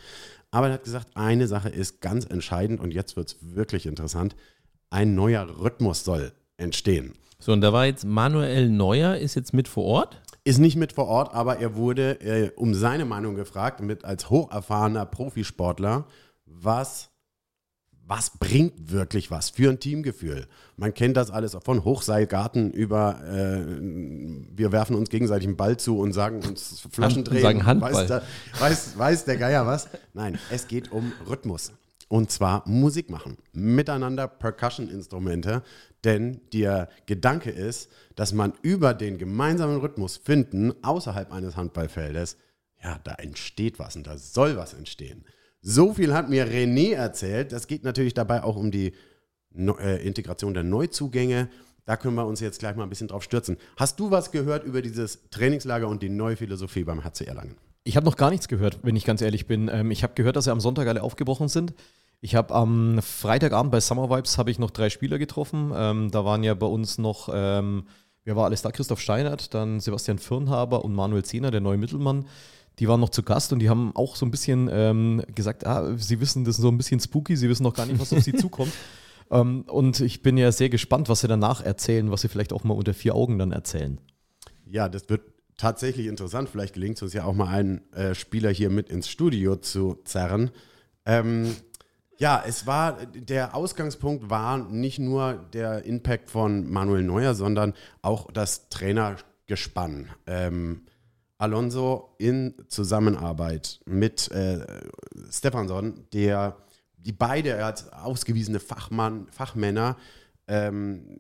Aber er hat gesagt, eine Sache ist ganz entscheidend und jetzt wird es wirklich interessant. Ein neuer Rhythmus soll entstehen.
So, und da war jetzt Manuel Neuer, ist jetzt mit vor Ort?
Ist nicht mit vor Ort, aber er wurde äh, um seine Meinung gefragt, mit als hocherfahrener Profisportler, was was bringt wirklich was für ein Teamgefühl? Man kennt das alles von Hochseilgarten über, äh, wir werfen uns gegenseitig einen Ball zu und sagen uns Flaschen drehen.
Sagen Handball.
Weiß der, weiß, weiß der Geier was? Nein, es geht um Rhythmus. Und zwar Musik machen. Miteinander Percussion-Instrumente. Denn der Gedanke ist, dass man über den gemeinsamen Rhythmus finden, außerhalb eines Handballfeldes, ja, da entsteht was und da soll was entstehen. So viel hat mir René erzählt. Das geht natürlich dabei auch um die no äh, Integration der Neuzugänge. Da können wir uns jetzt gleich mal ein bisschen drauf stürzen. Hast du was gehört über dieses Trainingslager und die neue Philosophie beim HC Erlangen?
Ich habe noch gar nichts gehört, wenn ich ganz ehrlich bin. Ähm, ich habe gehört, dass sie am Sonntag alle aufgebrochen sind. Ich habe am Freitagabend bei Summer Vibes habe ich noch drei Spieler getroffen. Ähm, da waren ja bei uns noch, ähm, wer war alles da? Christoph Steinert, dann Sebastian Firnhaber und Manuel Zehner, der neue Mittelmann die waren noch zu Gast und die haben auch so ein bisschen ähm, gesagt, ah, sie wissen, das ist so ein bisschen spooky, sie wissen noch gar nicht, was auf sie zukommt. Ähm, und ich bin ja sehr gespannt, was sie danach erzählen, was sie vielleicht auch mal unter vier Augen dann erzählen.
Ja, das wird tatsächlich interessant. Vielleicht gelingt es uns ja auch mal einen äh, Spieler hier mit ins Studio zu zerren. Ähm, ja, es war, der Ausgangspunkt war nicht nur der Impact von Manuel Neuer, sondern auch das Trainergespann. Ähm, Alonso in Zusammenarbeit mit äh, Stefansson, der die beide als ausgewiesene Fachmann, Fachmänner ähm,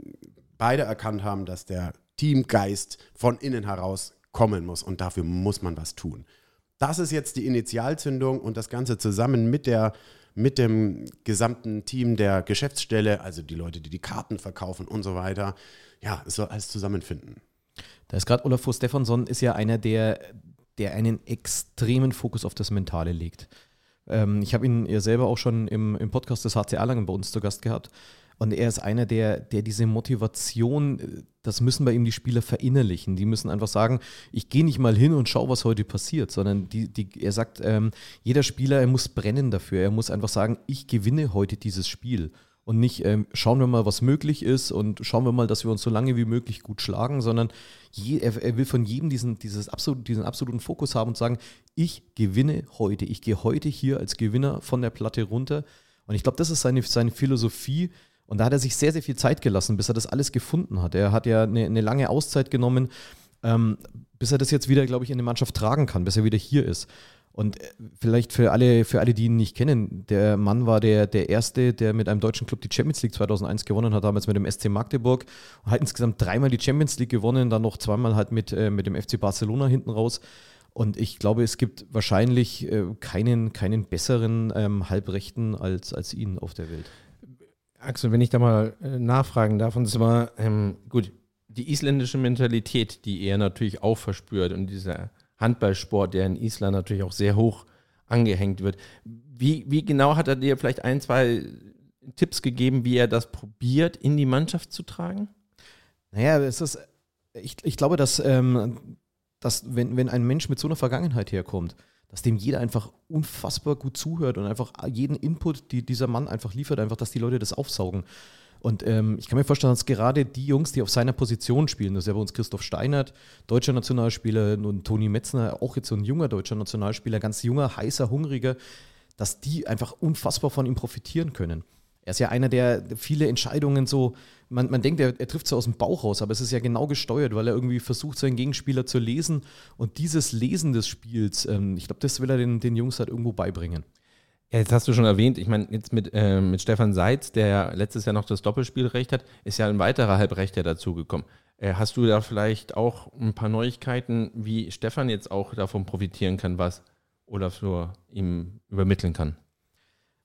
beide erkannt haben, dass der Teamgeist von innen heraus kommen muss und dafür muss man was tun. Das ist jetzt die Initialzündung und das Ganze zusammen mit der mit dem gesamten Team der Geschäftsstelle, also die Leute, die die Karten verkaufen und so weiter. Ja, es soll alles zusammenfinden.
Da ist gerade Olafur Stefansson ist ja einer, der, der einen extremen Fokus auf das Mentale legt. Ähm, ich habe ihn ja selber auch schon im, im Podcast des HC Erlangen bei uns zu Gast gehabt. Und er ist einer, der, der diese Motivation, das müssen bei ihm die Spieler verinnerlichen. Die müssen einfach sagen, ich gehe nicht mal hin und schaue, was heute passiert, sondern die, die, er sagt, ähm, jeder Spieler, er muss brennen dafür. Er muss einfach sagen, ich gewinne heute dieses Spiel und nicht ähm, schauen wir mal, was möglich ist und schauen wir mal, dass wir uns so lange wie möglich gut schlagen, sondern je, er, er, will von jedem diesen, dieses absolut, diesen absoluten Fokus haben und sagen, ich gewinne heute, ich gehe heute hier als Gewinner von der Platte runter. Und ich glaube, das ist seine, seine Philosophie. Und da hat er sich sehr, sehr viel Zeit gelassen, bis er das alles gefunden hat. Er hat ja eine, eine lange Auszeit genommen, ähm, bis er das jetzt wieder, glaube ich, in der Mannschaft tragen kann, bis er wieder hier ist. Und äh, vielleicht für alle, für alle, die ihn nicht kennen, der Mann war der, der Erste, der mit einem deutschen Club die Champions League 2001 gewonnen hat, damals mit dem SC Magdeburg. Und hat insgesamt dreimal die Champions League gewonnen, dann noch zweimal halt mit, äh, mit dem FC Barcelona hinten raus. Und ich glaube, es gibt wahrscheinlich äh, keinen, keinen besseren ähm, Halbrechten als, als ihn auf der Welt.
Axel, wenn ich da mal äh, nachfragen darf, und zwar, ähm, gut, die isländische Mentalität, die er natürlich auch verspürt und dieser Handballsport, der in Island natürlich auch sehr hoch angehängt wird. Wie, wie genau hat er dir vielleicht ein, zwei Tipps gegeben, wie er das probiert, in die Mannschaft zu tragen?
Naja, es ist, ich, ich glaube, dass, ähm, dass wenn, wenn ein Mensch mit so einer Vergangenheit herkommt, dass dem jeder einfach unfassbar gut zuhört und einfach jeden Input, die dieser Mann einfach liefert, einfach, dass die Leute das aufsaugen. Und ähm, ich kann mir vorstellen, dass gerade die Jungs, die auf seiner Position spielen, das ist ja bei uns Christoph Steinert, deutscher Nationalspieler, und Toni Metzner, auch jetzt so ein junger deutscher Nationalspieler, ganz junger, heißer, hungriger, dass die einfach unfassbar von ihm profitieren können. Er ist ja einer, der viele Entscheidungen so, man, man denkt, er, er trifft so aus dem Bauch raus, aber es ist ja genau gesteuert, weil er irgendwie versucht, seinen Gegenspieler zu lesen. Und dieses Lesen des Spiels, ähm, ich glaube, das will er den, den Jungs halt irgendwo beibringen.
Ja, jetzt hast du schon erwähnt, ich meine, jetzt mit, äh, mit Stefan Seitz, der ja letztes Jahr noch das Doppelspielrecht hat, ist ja ein weiterer Halbrechter dazugekommen. Äh, hast du da vielleicht auch ein paar Neuigkeiten, wie Stefan jetzt auch davon profitieren kann, was Olaf nur ihm übermitteln kann?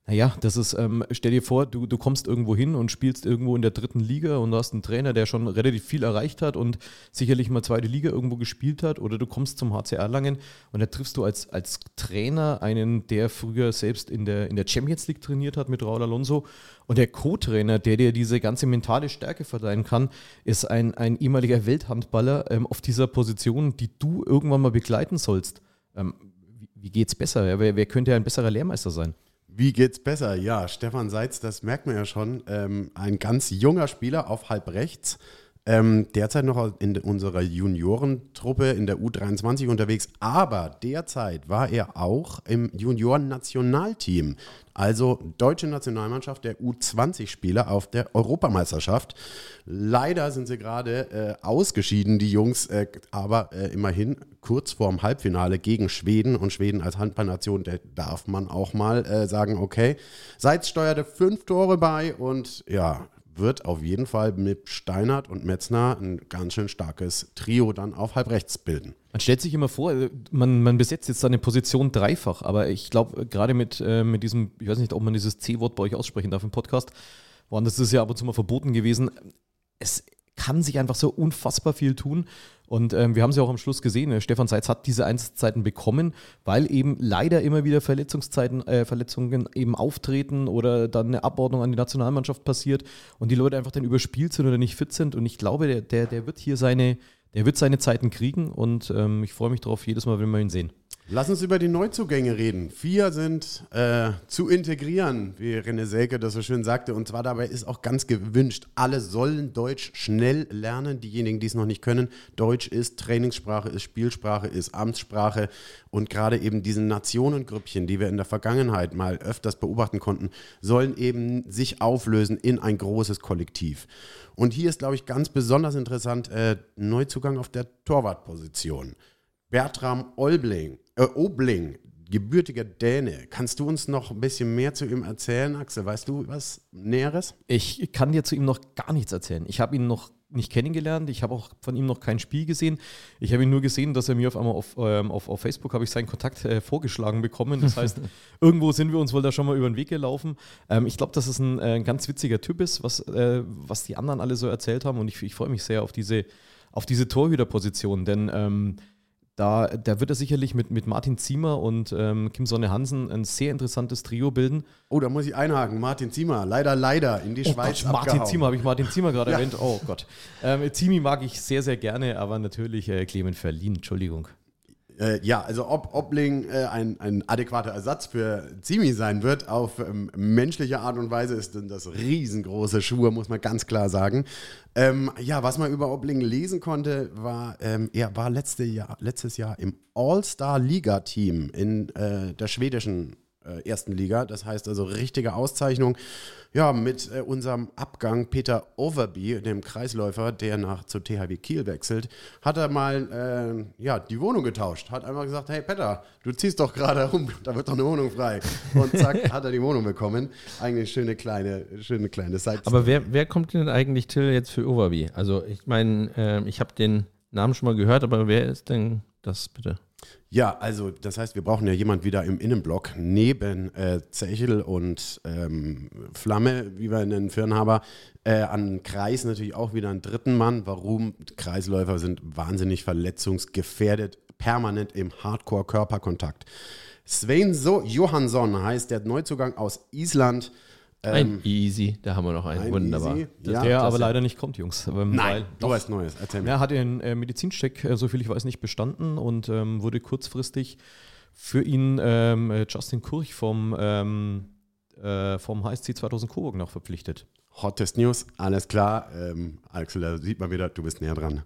Naja, das ist, ähm, stell dir vor, du, du kommst irgendwo hin und spielst irgendwo in der dritten Liga und du hast einen Trainer, der schon relativ viel erreicht hat und sicherlich mal zweite Liga irgendwo gespielt hat, oder du kommst zum HCR Langen und da triffst du als, als Trainer einen, der früher selbst in der, in der Champions League trainiert hat mit Raul Alonso und der Co-Trainer, der dir diese ganze mentale Stärke verleihen kann, ist ein, ein ehemaliger Welthandballer ähm, auf dieser Position, die du irgendwann mal begleiten sollst. Ähm, wie, geht's besser? Wer, wer könnte ein besserer Lehrmeister sein?
Wie geht's besser? Ja, Stefan Seitz, das merkt man ja schon. Ähm, ein ganz junger Spieler auf halb rechts. Ähm, derzeit noch in unserer Juniorentruppe in der U23 unterwegs, aber derzeit war er auch im Junioren-Nationalteam, also deutsche Nationalmannschaft der U20-Spieler auf der Europameisterschaft. Leider sind sie gerade äh, ausgeschieden, die Jungs, äh, aber äh, immerhin kurz vorm Halbfinale gegen Schweden und Schweden als Handballnation, da darf man auch mal äh, sagen, okay, Seitz steuerte fünf Tore bei und ja, wird auf jeden Fall mit Steinert und Metzner ein ganz schön starkes Trio dann auf halb rechts bilden.
Man stellt sich immer vor, man, man besetzt jetzt seine Position dreifach, aber ich glaube, gerade mit, äh, mit diesem, ich weiß nicht, ob man dieses C-Wort bei euch aussprechen darf im Podcast, woanders ist es ja ab und zu mal verboten gewesen. Es kann sich einfach so unfassbar viel tun. Und ähm, wir haben es ja auch am Schluss gesehen, äh, Stefan Seitz hat diese Einsatzzeiten bekommen, weil eben leider immer wieder Verletzungszeiten, äh, Verletzungen eben auftreten oder dann eine Abordnung an die Nationalmannschaft passiert und die Leute einfach dann überspielt sind oder nicht fit sind. Und ich glaube, der, der, der wird hier seine, der wird seine Zeiten kriegen und ähm, ich freue mich darauf jedes Mal, wenn wir ihn sehen.
Lass uns über die Neuzugänge reden. Vier sind äh, zu integrieren, wie René Selke das so schön sagte. Und zwar dabei ist auch ganz gewünscht, alle sollen Deutsch schnell lernen. Diejenigen, die es noch nicht können. Deutsch ist Trainingssprache, ist Spielsprache, ist Amtssprache. Und gerade eben diesen Nationengrüppchen, die wir in der Vergangenheit mal öfters beobachten konnten, sollen eben sich auflösen in ein großes Kollektiv. Und hier ist, glaube ich, ganz besonders interessant äh, Neuzugang auf der Torwartposition. Bertram Olbling, äh, Obling, gebürtiger Däne. Kannst du uns noch ein bisschen mehr zu ihm erzählen, Axel? Weißt du was Näheres?
Ich kann dir zu ihm noch gar nichts erzählen. Ich habe ihn noch nicht kennengelernt. Ich habe auch von ihm noch kein Spiel gesehen. Ich habe ihn nur gesehen, dass er mir auf einmal auf, ähm, auf, auf Facebook habe ich seinen Kontakt äh, vorgeschlagen bekommen. Das heißt, irgendwo sind wir uns wohl da schon mal über den Weg gelaufen. Ähm, ich glaube, dass es ein äh, ganz witziger Typ ist, was, äh, was die anderen alle so erzählt haben. Und ich, ich freue mich sehr auf diese, auf diese Torhüterposition, denn ähm, da, da wird er sicherlich mit, mit Martin Ziemer und ähm, Kim Sonne Hansen ein sehr interessantes Trio bilden.
Oh, da muss ich einhaken. Martin Ziemer, leider, leider in die oh Schweiz
Gott, Martin Ziemer, habe ich Martin Ziemer gerade ja. erwähnt? Oh Gott. Ähm, Zimi mag ich sehr, sehr gerne, aber natürlich äh, Clement Verlin, Entschuldigung.
Äh, ja, also ob Obling äh, ein, ein adäquater Ersatz für Zimi sein wird, auf ähm, menschliche Art und Weise, ist denn das riesengroße Schuhe, muss man ganz klar sagen. Ähm, ja, was man über Obling lesen konnte, war, ähm, er war letzte Jahr, letztes Jahr im All-Star-Liga-Team in äh, der schwedischen äh, ersten Liga. Das heißt also richtige Auszeichnung. Ja, mit äh, unserem Abgang Peter Overby, dem Kreisläufer, der nach zu THW Kiel wechselt, hat er mal äh, ja, die Wohnung getauscht. Hat einmal gesagt, hey Peter, du ziehst doch gerade rum, da wird doch eine Wohnung frei. Und zack, hat er die Wohnung bekommen. Eigentlich schöne kleine, schöne kleine Side
Aber wer, wer kommt denn eigentlich Till jetzt für Overby? Also ich meine, äh, ich habe den Namen schon mal gehört, aber wer ist denn das bitte?
Ja, also das heißt, wir brauchen ja jemand wieder im Innenblock neben äh, Zechel und ähm, Flamme, wie wir nennen, Firnhaber, äh, an Kreis natürlich auch wieder einen dritten Mann. Warum? Kreisläufer sind wahnsinnig verletzungsgefährdet, permanent im Hardcore-Körperkontakt. Sven so Johansson heißt der Neuzugang aus Island.
Ein Easy, da haben wir noch einen.
ein
Wunderbar.
Easy, ja.
der aber leider nicht kommt, Jungs. Ähm,
Nein,
weil-
du weißt Neues. Erzähl mir.
Er hat den äh, Medizincheck, äh, soviel ich weiß, nicht bestanden und ähm, wurde kurzfristig für ihn ähm, äh, Justin Kurch vom, ähm, äh, vom HSC 2000 Coburg noch verpflichtet.
Hottest News, alles klar. Ähm, Axel, da sieht man wieder, du bist näher dran.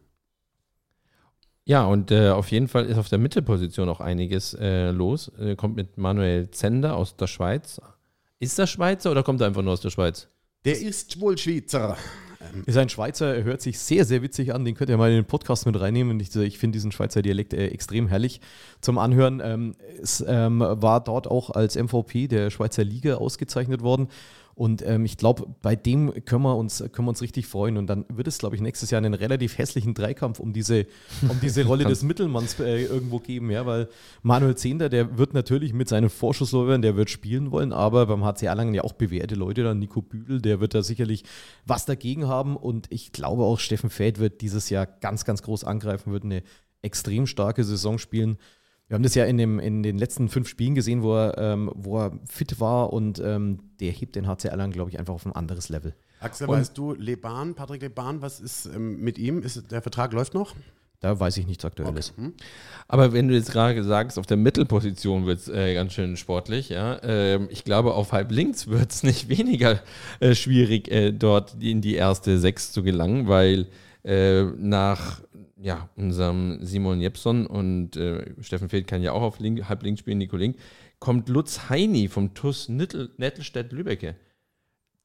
Ja, und äh, auf jeden Fall ist auf der Mittelposition auch einiges äh, los. Kommt mit Manuel Zender aus der Schweiz. Ist das Schweizer oder kommt er einfach nur aus der Schweiz?
Der ist wohl Schweizer.
Ist ein Schweizer, er hört sich sehr, sehr witzig an. Den könnt ihr mal in den Podcast mit reinnehmen. Ich, ich finde diesen Schweizer Dialekt äh, extrem herrlich zum Anhören. Ähm, es ähm, war dort auch als MVP der Schweizer Liga ausgezeichnet worden. Und ähm, ich glaube, bei dem können wir, uns, können wir uns richtig freuen. Und dann wird es, glaube ich, nächstes Jahr einen relativ hässlichen Dreikampf um diese, um diese Rolle des Mittelmanns äh, irgendwo geben. Ja? Weil Manuel Zehnder, der wird natürlich mit seinen Vorschussläufern, der wird spielen wollen. Aber beim HC Erlangen ja auch bewährte Leute, dann Nico Büdel, der wird da sicherlich was dagegen haben. Und ich glaube auch, Steffen Feld wird dieses Jahr ganz, ganz groß angreifen, wird eine extrem starke Saison spielen. Wir haben das ja in, dem, in den letzten fünf Spielen gesehen, wo er, ähm, wo er fit war und ähm, der hebt den HC Erlangen, glaube ich, einfach auf ein anderes Level.
Axel,
Und-
weißt du, Leban, Patrick Leban, was ist ähm, mit ihm? Ist, der Vertrag läuft noch?
Da weiß ich nichts Aktuelles.
Hm?
Aber wenn du jetzt gerade sagst, auf der Mittelposition wird es äh, ganz schön sportlich, ja. Ähm, ich glaube, auf halb links wird es nicht weniger äh, schwierig, äh, dort in die erste Sechs zu gelangen, weil äh, nach ja, unserem Simon Jepson und äh, Steffen Feld kann ja auch auf link, halb spielen, Nico Link, kommt Lutz Heini vom TUS Nittel, Nettelstedt-Lübbecke.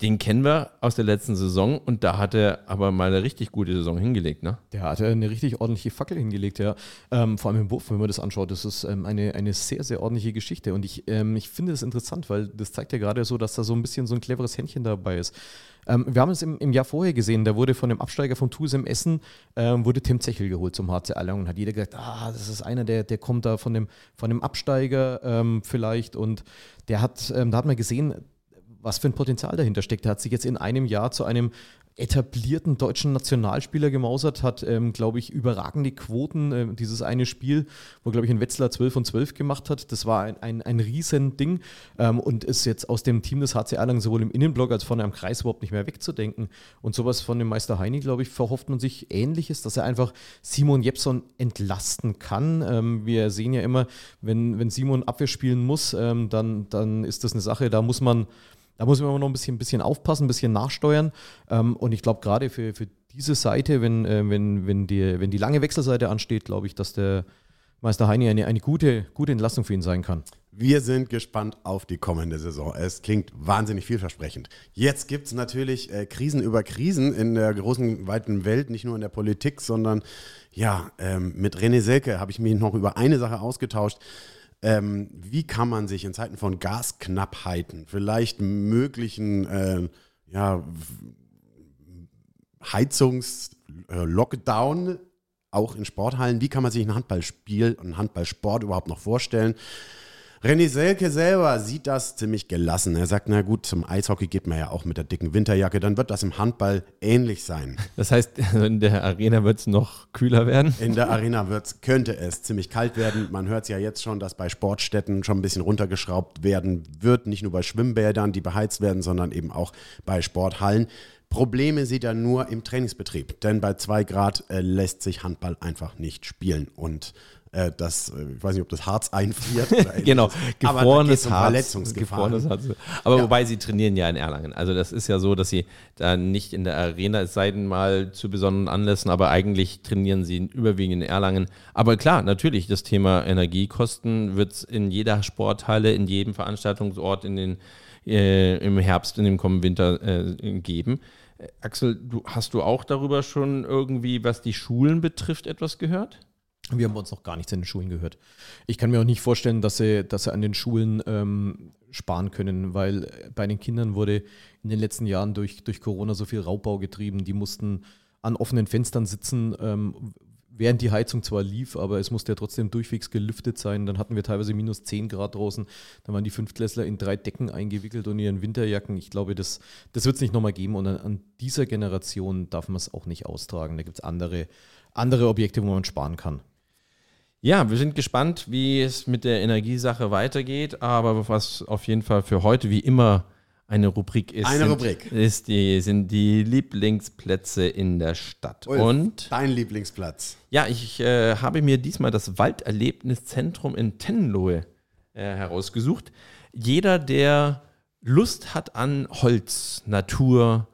Den kennen wir aus der letzten Saison und da hat er aber mal eine richtig gute Saison hingelegt, ne?
Der hat eine richtig ordentliche Fackel hingelegt, ja. Ähm, vor allem im Wurf, wenn man das anschaut, das ist ähm, eine, eine sehr, sehr ordentliche Geschichte. Und ich, ähm, ich finde das interessant, weil das zeigt ja gerade so, dass da so ein bisschen so ein cleveres Händchen dabei ist. Ähm, wir haben es im, im Jahr vorher gesehen, da wurde von dem Absteiger vom TuSem Essen, ähm, wurde Tim Zechel geholt zum HC Erlangen und hat jeder gesagt, ah, das ist einer, der, der kommt da von dem, von dem Absteiger ähm, vielleicht und der hat, ähm, da hat man gesehen, was für ein Potenzial dahinter steckt. Er hat sich jetzt in einem Jahr zu einem etablierten deutschen Nationalspieler gemausert, hat, ähm, glaube ich, überragende Quoten. Ähm, dieses eine Spiel, wo, glaube ich, ein Wetzlar 12 und 12 gemacht hat, das war ein, ein, ein Riesending ähm, und ist jetzt aus dem Team des HC Erlangen sowohl im Innenblock als vorne am Kreis überhaupt nicht mehr wegzudenken. Und sowas von dem Meister Heini, glaube ich, verhofft man sich Ähnliches, dass er einfach Simon Jepson entlasten kann. Ähm, wir sehen ja immer, wenn, wenn Simon Abwehr spielen muss, ähm, dann, dann ist das eine Sache, da muss man da muss man immer noch ein bisschen, ein bisschen aufpassen, ein bisschen nachsteuern. Ähm, und ich glaube, gerade für, für diese Seite, wenn, äh, wenn, wenn, die, wenn die lange Wechselseite ansteht, glaube ich, dass der Meister Heini eine, eine gute, gute Entlastung für ihn sein kann.
Wir sind gespannt auf die kommende Saison. Es klingt wahnsinnig vielversprechend. Jetzt gibt es natürlich äh, Krisen über Krisen in der großen, weiten Welt, nicht nur in der Politik, sondern ja, ähm, mit René Selke habe ich mich noch über eine Sache ausgetauscht. Ähm, wie kann man sich in Zeiten von Gasknappheiten, vielleicht möglichen äh, ja, Heizungs-Lockdown auch in Sporthallen, wie kann man sich ein Handballspiel, einen Handballsport überhaupt noch vorstellen? René Selke selber sieht das ziemlich gelassen. Er sagt, na gut, zum Eishockey geht man ja auch mit der dicken Winterjacke, dann wird das im Handball ähnlich sein.
Das heißt, in der Arena wird es noch kühler werden.
In der Arena wird's, könnte es ziemlich kalt werden. Man hört es ja jetzt schon, dass bei Sportstätten schon ein bisschen runtergeschraubt werden wird. Nicht nur bei Schwimmbädern, die beheizt werden, sondern eben auch bei Sporthallen. Probleme sieht er nur im Trainingsbetrieb, denn bei zwei Grad äh, lässt sich Handball einfach nicht spielen und äh, das, äh, ich weiß nicht, ob das Harz einfriert. Oder
genau, gefrorenes
um
Harz.
Verletzungsgefahren.
Gefrorenes Harz. Aber ja. wobei sie trainieren ja in Erlangen. Also das ist ja so, dass sie da nicht in der Arena, es sei denn mal zu besonderen Anlässen, aber eigentlich trainieren sie überwiegend in Erlangen. Aber klar, natürlich, das Thema Energiekosten wird es in jeder Sporthalle, in jedem Veranstaltungsort in den, äh, im Herbst, in dem kommenden Winter äh, geben. Äh, Axel, du, hast du auch darüber schon irgendwie, was die Schulen betrifft, etwas gehört?
Wir haben uns noch gar nichts in den Schulen gehört. Ich kann mir auch nicht vorstellen, dass sie, dass sie an den Schulen ähm, sparen können, weil bei den Kindern wurde in den letzten Jahren durch, durch Corona so viel Raubbau getrieben. Die mussten an offenen Fenstern sitzen, ähm, während die Heizung zwar lief, aber es musste ja trotzdem durchwegs gelüftet sein. Dann hatten wir teilweise minus 10 Grad draußen. Dann waren die Fünftklässler in drei Decken eingewickelt und ihren Winterjacken. Ich glaube, das, das wird es nicht nochmal geben. Und an, an dieser Generation darf man es auch nicht austragen. Da gibt es andere, andere Objekte, wo man sparen kann.
Ja, wir sind gespannt, wie es mit der Energiesache weitergeht. Aber was auf jeden Fall für heute wie immer eine Rubrik ist,
eine
sind,
Rubrik.
Ist die, sind die Lieblingsplätze in der Stadt.
Ulf,
Und
dein Lieblingsplatz?
Ja, ich äh, habe mir diesmal das Walderlebniszentrum in Tenlohe äh, herausgesucht. Jeder, der Lust hat an Holz, Natur,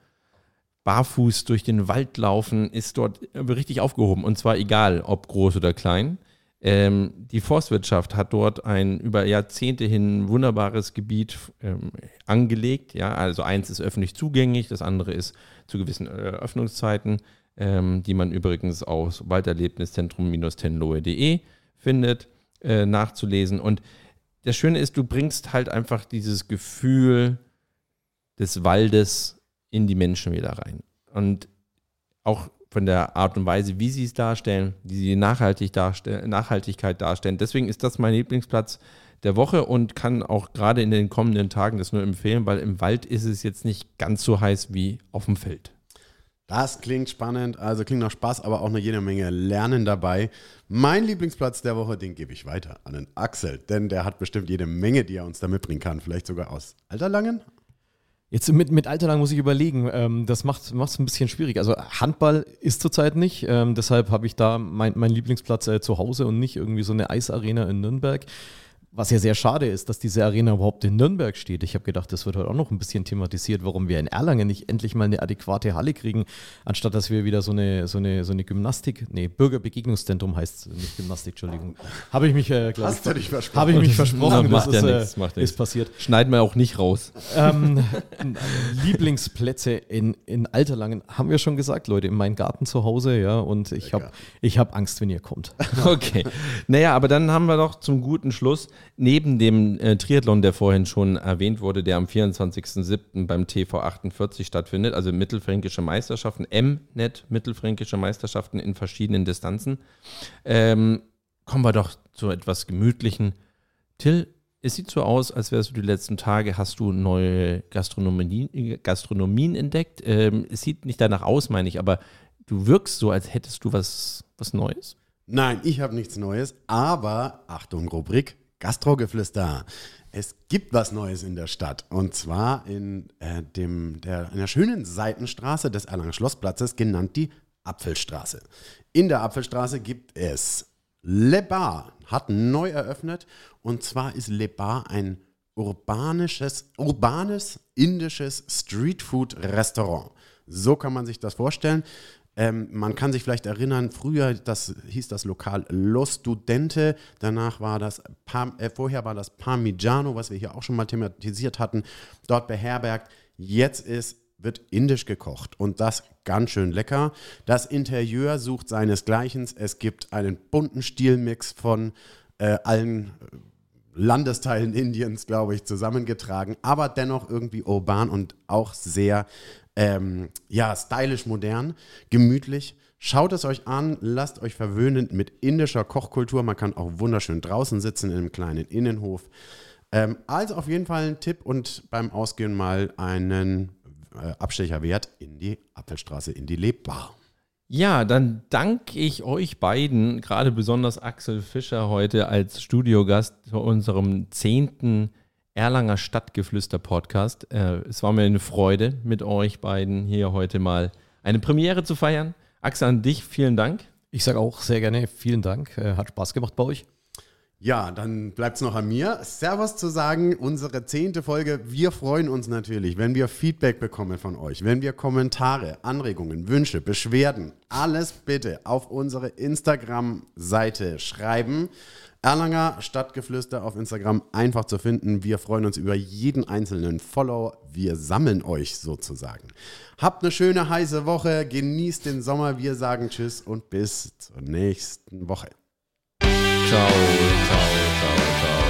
barfuß durch den Wald laufen, ist dort richtig aufgehoben. Und zwar egal, ob groß oder klein. Ähm, die Forstwirtschaft hat dort ein über Jahrzehnte hin wunderbares Gebiet ähm, angelegt. Ja, also eins ist öffentlich zugänglich, das andere ist zu gewissen äh, Öffnungszeiten, ähm, die man übrigens aus Walderlebniszentrum-tenlohe.de findet, äh, nachzulesen. Und das Schöne ist, du bringst halt einfach dieses Gefühl des Waldes in die Menschen wieder rein. Und auch von der Art und Weise, wie sie es darstellen, wie sie nachhaltig darstell Nachhaltigkeit darstellen. Deswegen ist das mein Lieblingsplatz der Woche und kann auch gerade in den kommenden Tagen das nur empfehlen, weil im Wald ist es jetzt nicht ganz so heiß wie auf dem Feld.
Das klingt spannend, also klingt nach Spaß, aber auch eine jede Menge Lernen dabei. Mein Lieblingsplatz der Woche, den gebe ich weiter an den Axel, denn der hat bestimmt jede Menge, die er uns da mitbringen kann. Vielleicht sogar aus Alterlangen,
Jetzt mit, mit Alterlang muss ich überlegen, ähm, das macht es ein bisschen schwierig. Also Handball ist zurzeit nicht, ähm, deshalb habe ich da mein, meinen Lieblingsplatz äh, zu Hause und nicht irgendwie so eine Eisarena in Nürnberg. Was ja sehr schade ist, dass diese Arena überhaupt in Nürnberg steht. Ich habe gedacht, das wird heute auch noch ein bisschen thematisiert, warum wir in Erlangen nicht endlich mal eine adäquate Halle kriegen, anstatt dass wir wieder so eine, so eine, so eine Gymnastik, nee, Bürgerbegegnungszentrum heißt es, nicht Gymnastik, Entschuldigung. Habe ich mich, äh, glaube ich,
dich
versprochen. Habe ich mich versprochen,
das, das ist,
ja
nichts,
äh,
macht
ist passiert.
Schneiden wir auch nicht raus.
Ähm, Lieblingsplätze in, in Alterlangen haben wir schon gesagt, Leute, in meinem Garten zu Hause, ja, und ich habe hab Angst, wenn ihr kommt.
Okay. Naja, aber dann haben wir doch zum guten Schluss neben dem äh, Triathlon, der vorhin schon erwähnt wurde, der am 24.07. beim TV 48 stattfindet, also mittelfränkische Meisterschaften, M-Net mittelfränkische Meisterschaften in verschiedenen Distanzen, ähm, kommen wir doch zu etwas Gemütlichen. Till, es sieht so aus, als wärst du die letzten Tage, hast du neue Gastronomien, Gastronomien entdeckt. Ähm, es sieht nicht danach aus, meine ich, aber du wirkst so, als hättest du was, was Neues.
Nein, ich habe nichts Neues, aber Achtung, Rubrik Gastrogeflüster. Es gibt was Neues in der Stadt und zwar in, äh, dem, der, in der schönen Seitenstraße des Erlanger Schlossplatzes, genannt die Apfelstraße. In der Apfelstraße gibt es Le Bar, hat neu eröffnet und zwar ist Le Bar ein urbanisches, urbanes indisches Streetfood-Restaurant. So kann man sich das vorstellen. Ähm, man kann sich vielleicht erinnern, früher das, hieß das Lokal Lo Studente, danach war das, äh, vorher war das Parmigiano, was wir hier auch schon mal thematisiert hatten, dort beherbergt. Jetzt ist, wird indisch gekocht und das ganz schön lecker. Das Interieur sucht seinesgleichen. Es gibt einen bunten Stilmix von äh, allen Landesteilen Indiens, glaube ich, zusammengetragen, aber dennoch irgendwie urban und auch sehr ähm, ja, stylisch modern, gemütlich. Schaut es euch an, lasst euch verwöhnen mit indischer Kochkultur. Man kann auch wunderschön draußen sitzen in einem kleinen Innenhof. Ähm, also auf jeden Fall ein Tipp und beim Ausgehen mal einen äh, Abstecher wert in die Apfelstraße, in die Lebbar.
Ja, dann danke ich euch beiden, gerade besonders Axel Fischer heute als Studiogast zu unserem zehnten Erlanger Stadtgeflüster Podcast. Äh, es war mir eine Freude, mit euch beiden hier heute mal eine Premiere zu feiern. Axel, an dich vielen Dank.
Ich sage auch sehr gerne vielen Dank. Äh, hat Spaß gemacht bei euch.
Ja, dann bleibt es noch an mir, Servus zu sagen. Unsere zehnte Folge. Wir freuen uns natürlich, wenn wir Feedback bekommen von euch, wenn wir Kommentare, Anregungen, Wünsche, Beschwerden, alles bitte auf unsere Instagram-Seite schreiben. Erlanger Stadtgeflüster auf Instagram einfach zu finden. Wir freuen uns über jeden einzelnen Follow. Wir sammeln euch sozusagen. Habt eine schöne heiße Woche, genießt den Sommer. Wir sagen Tschüss und bis zur nächsten Woche.
Ciao, ciao, ciao, ciao.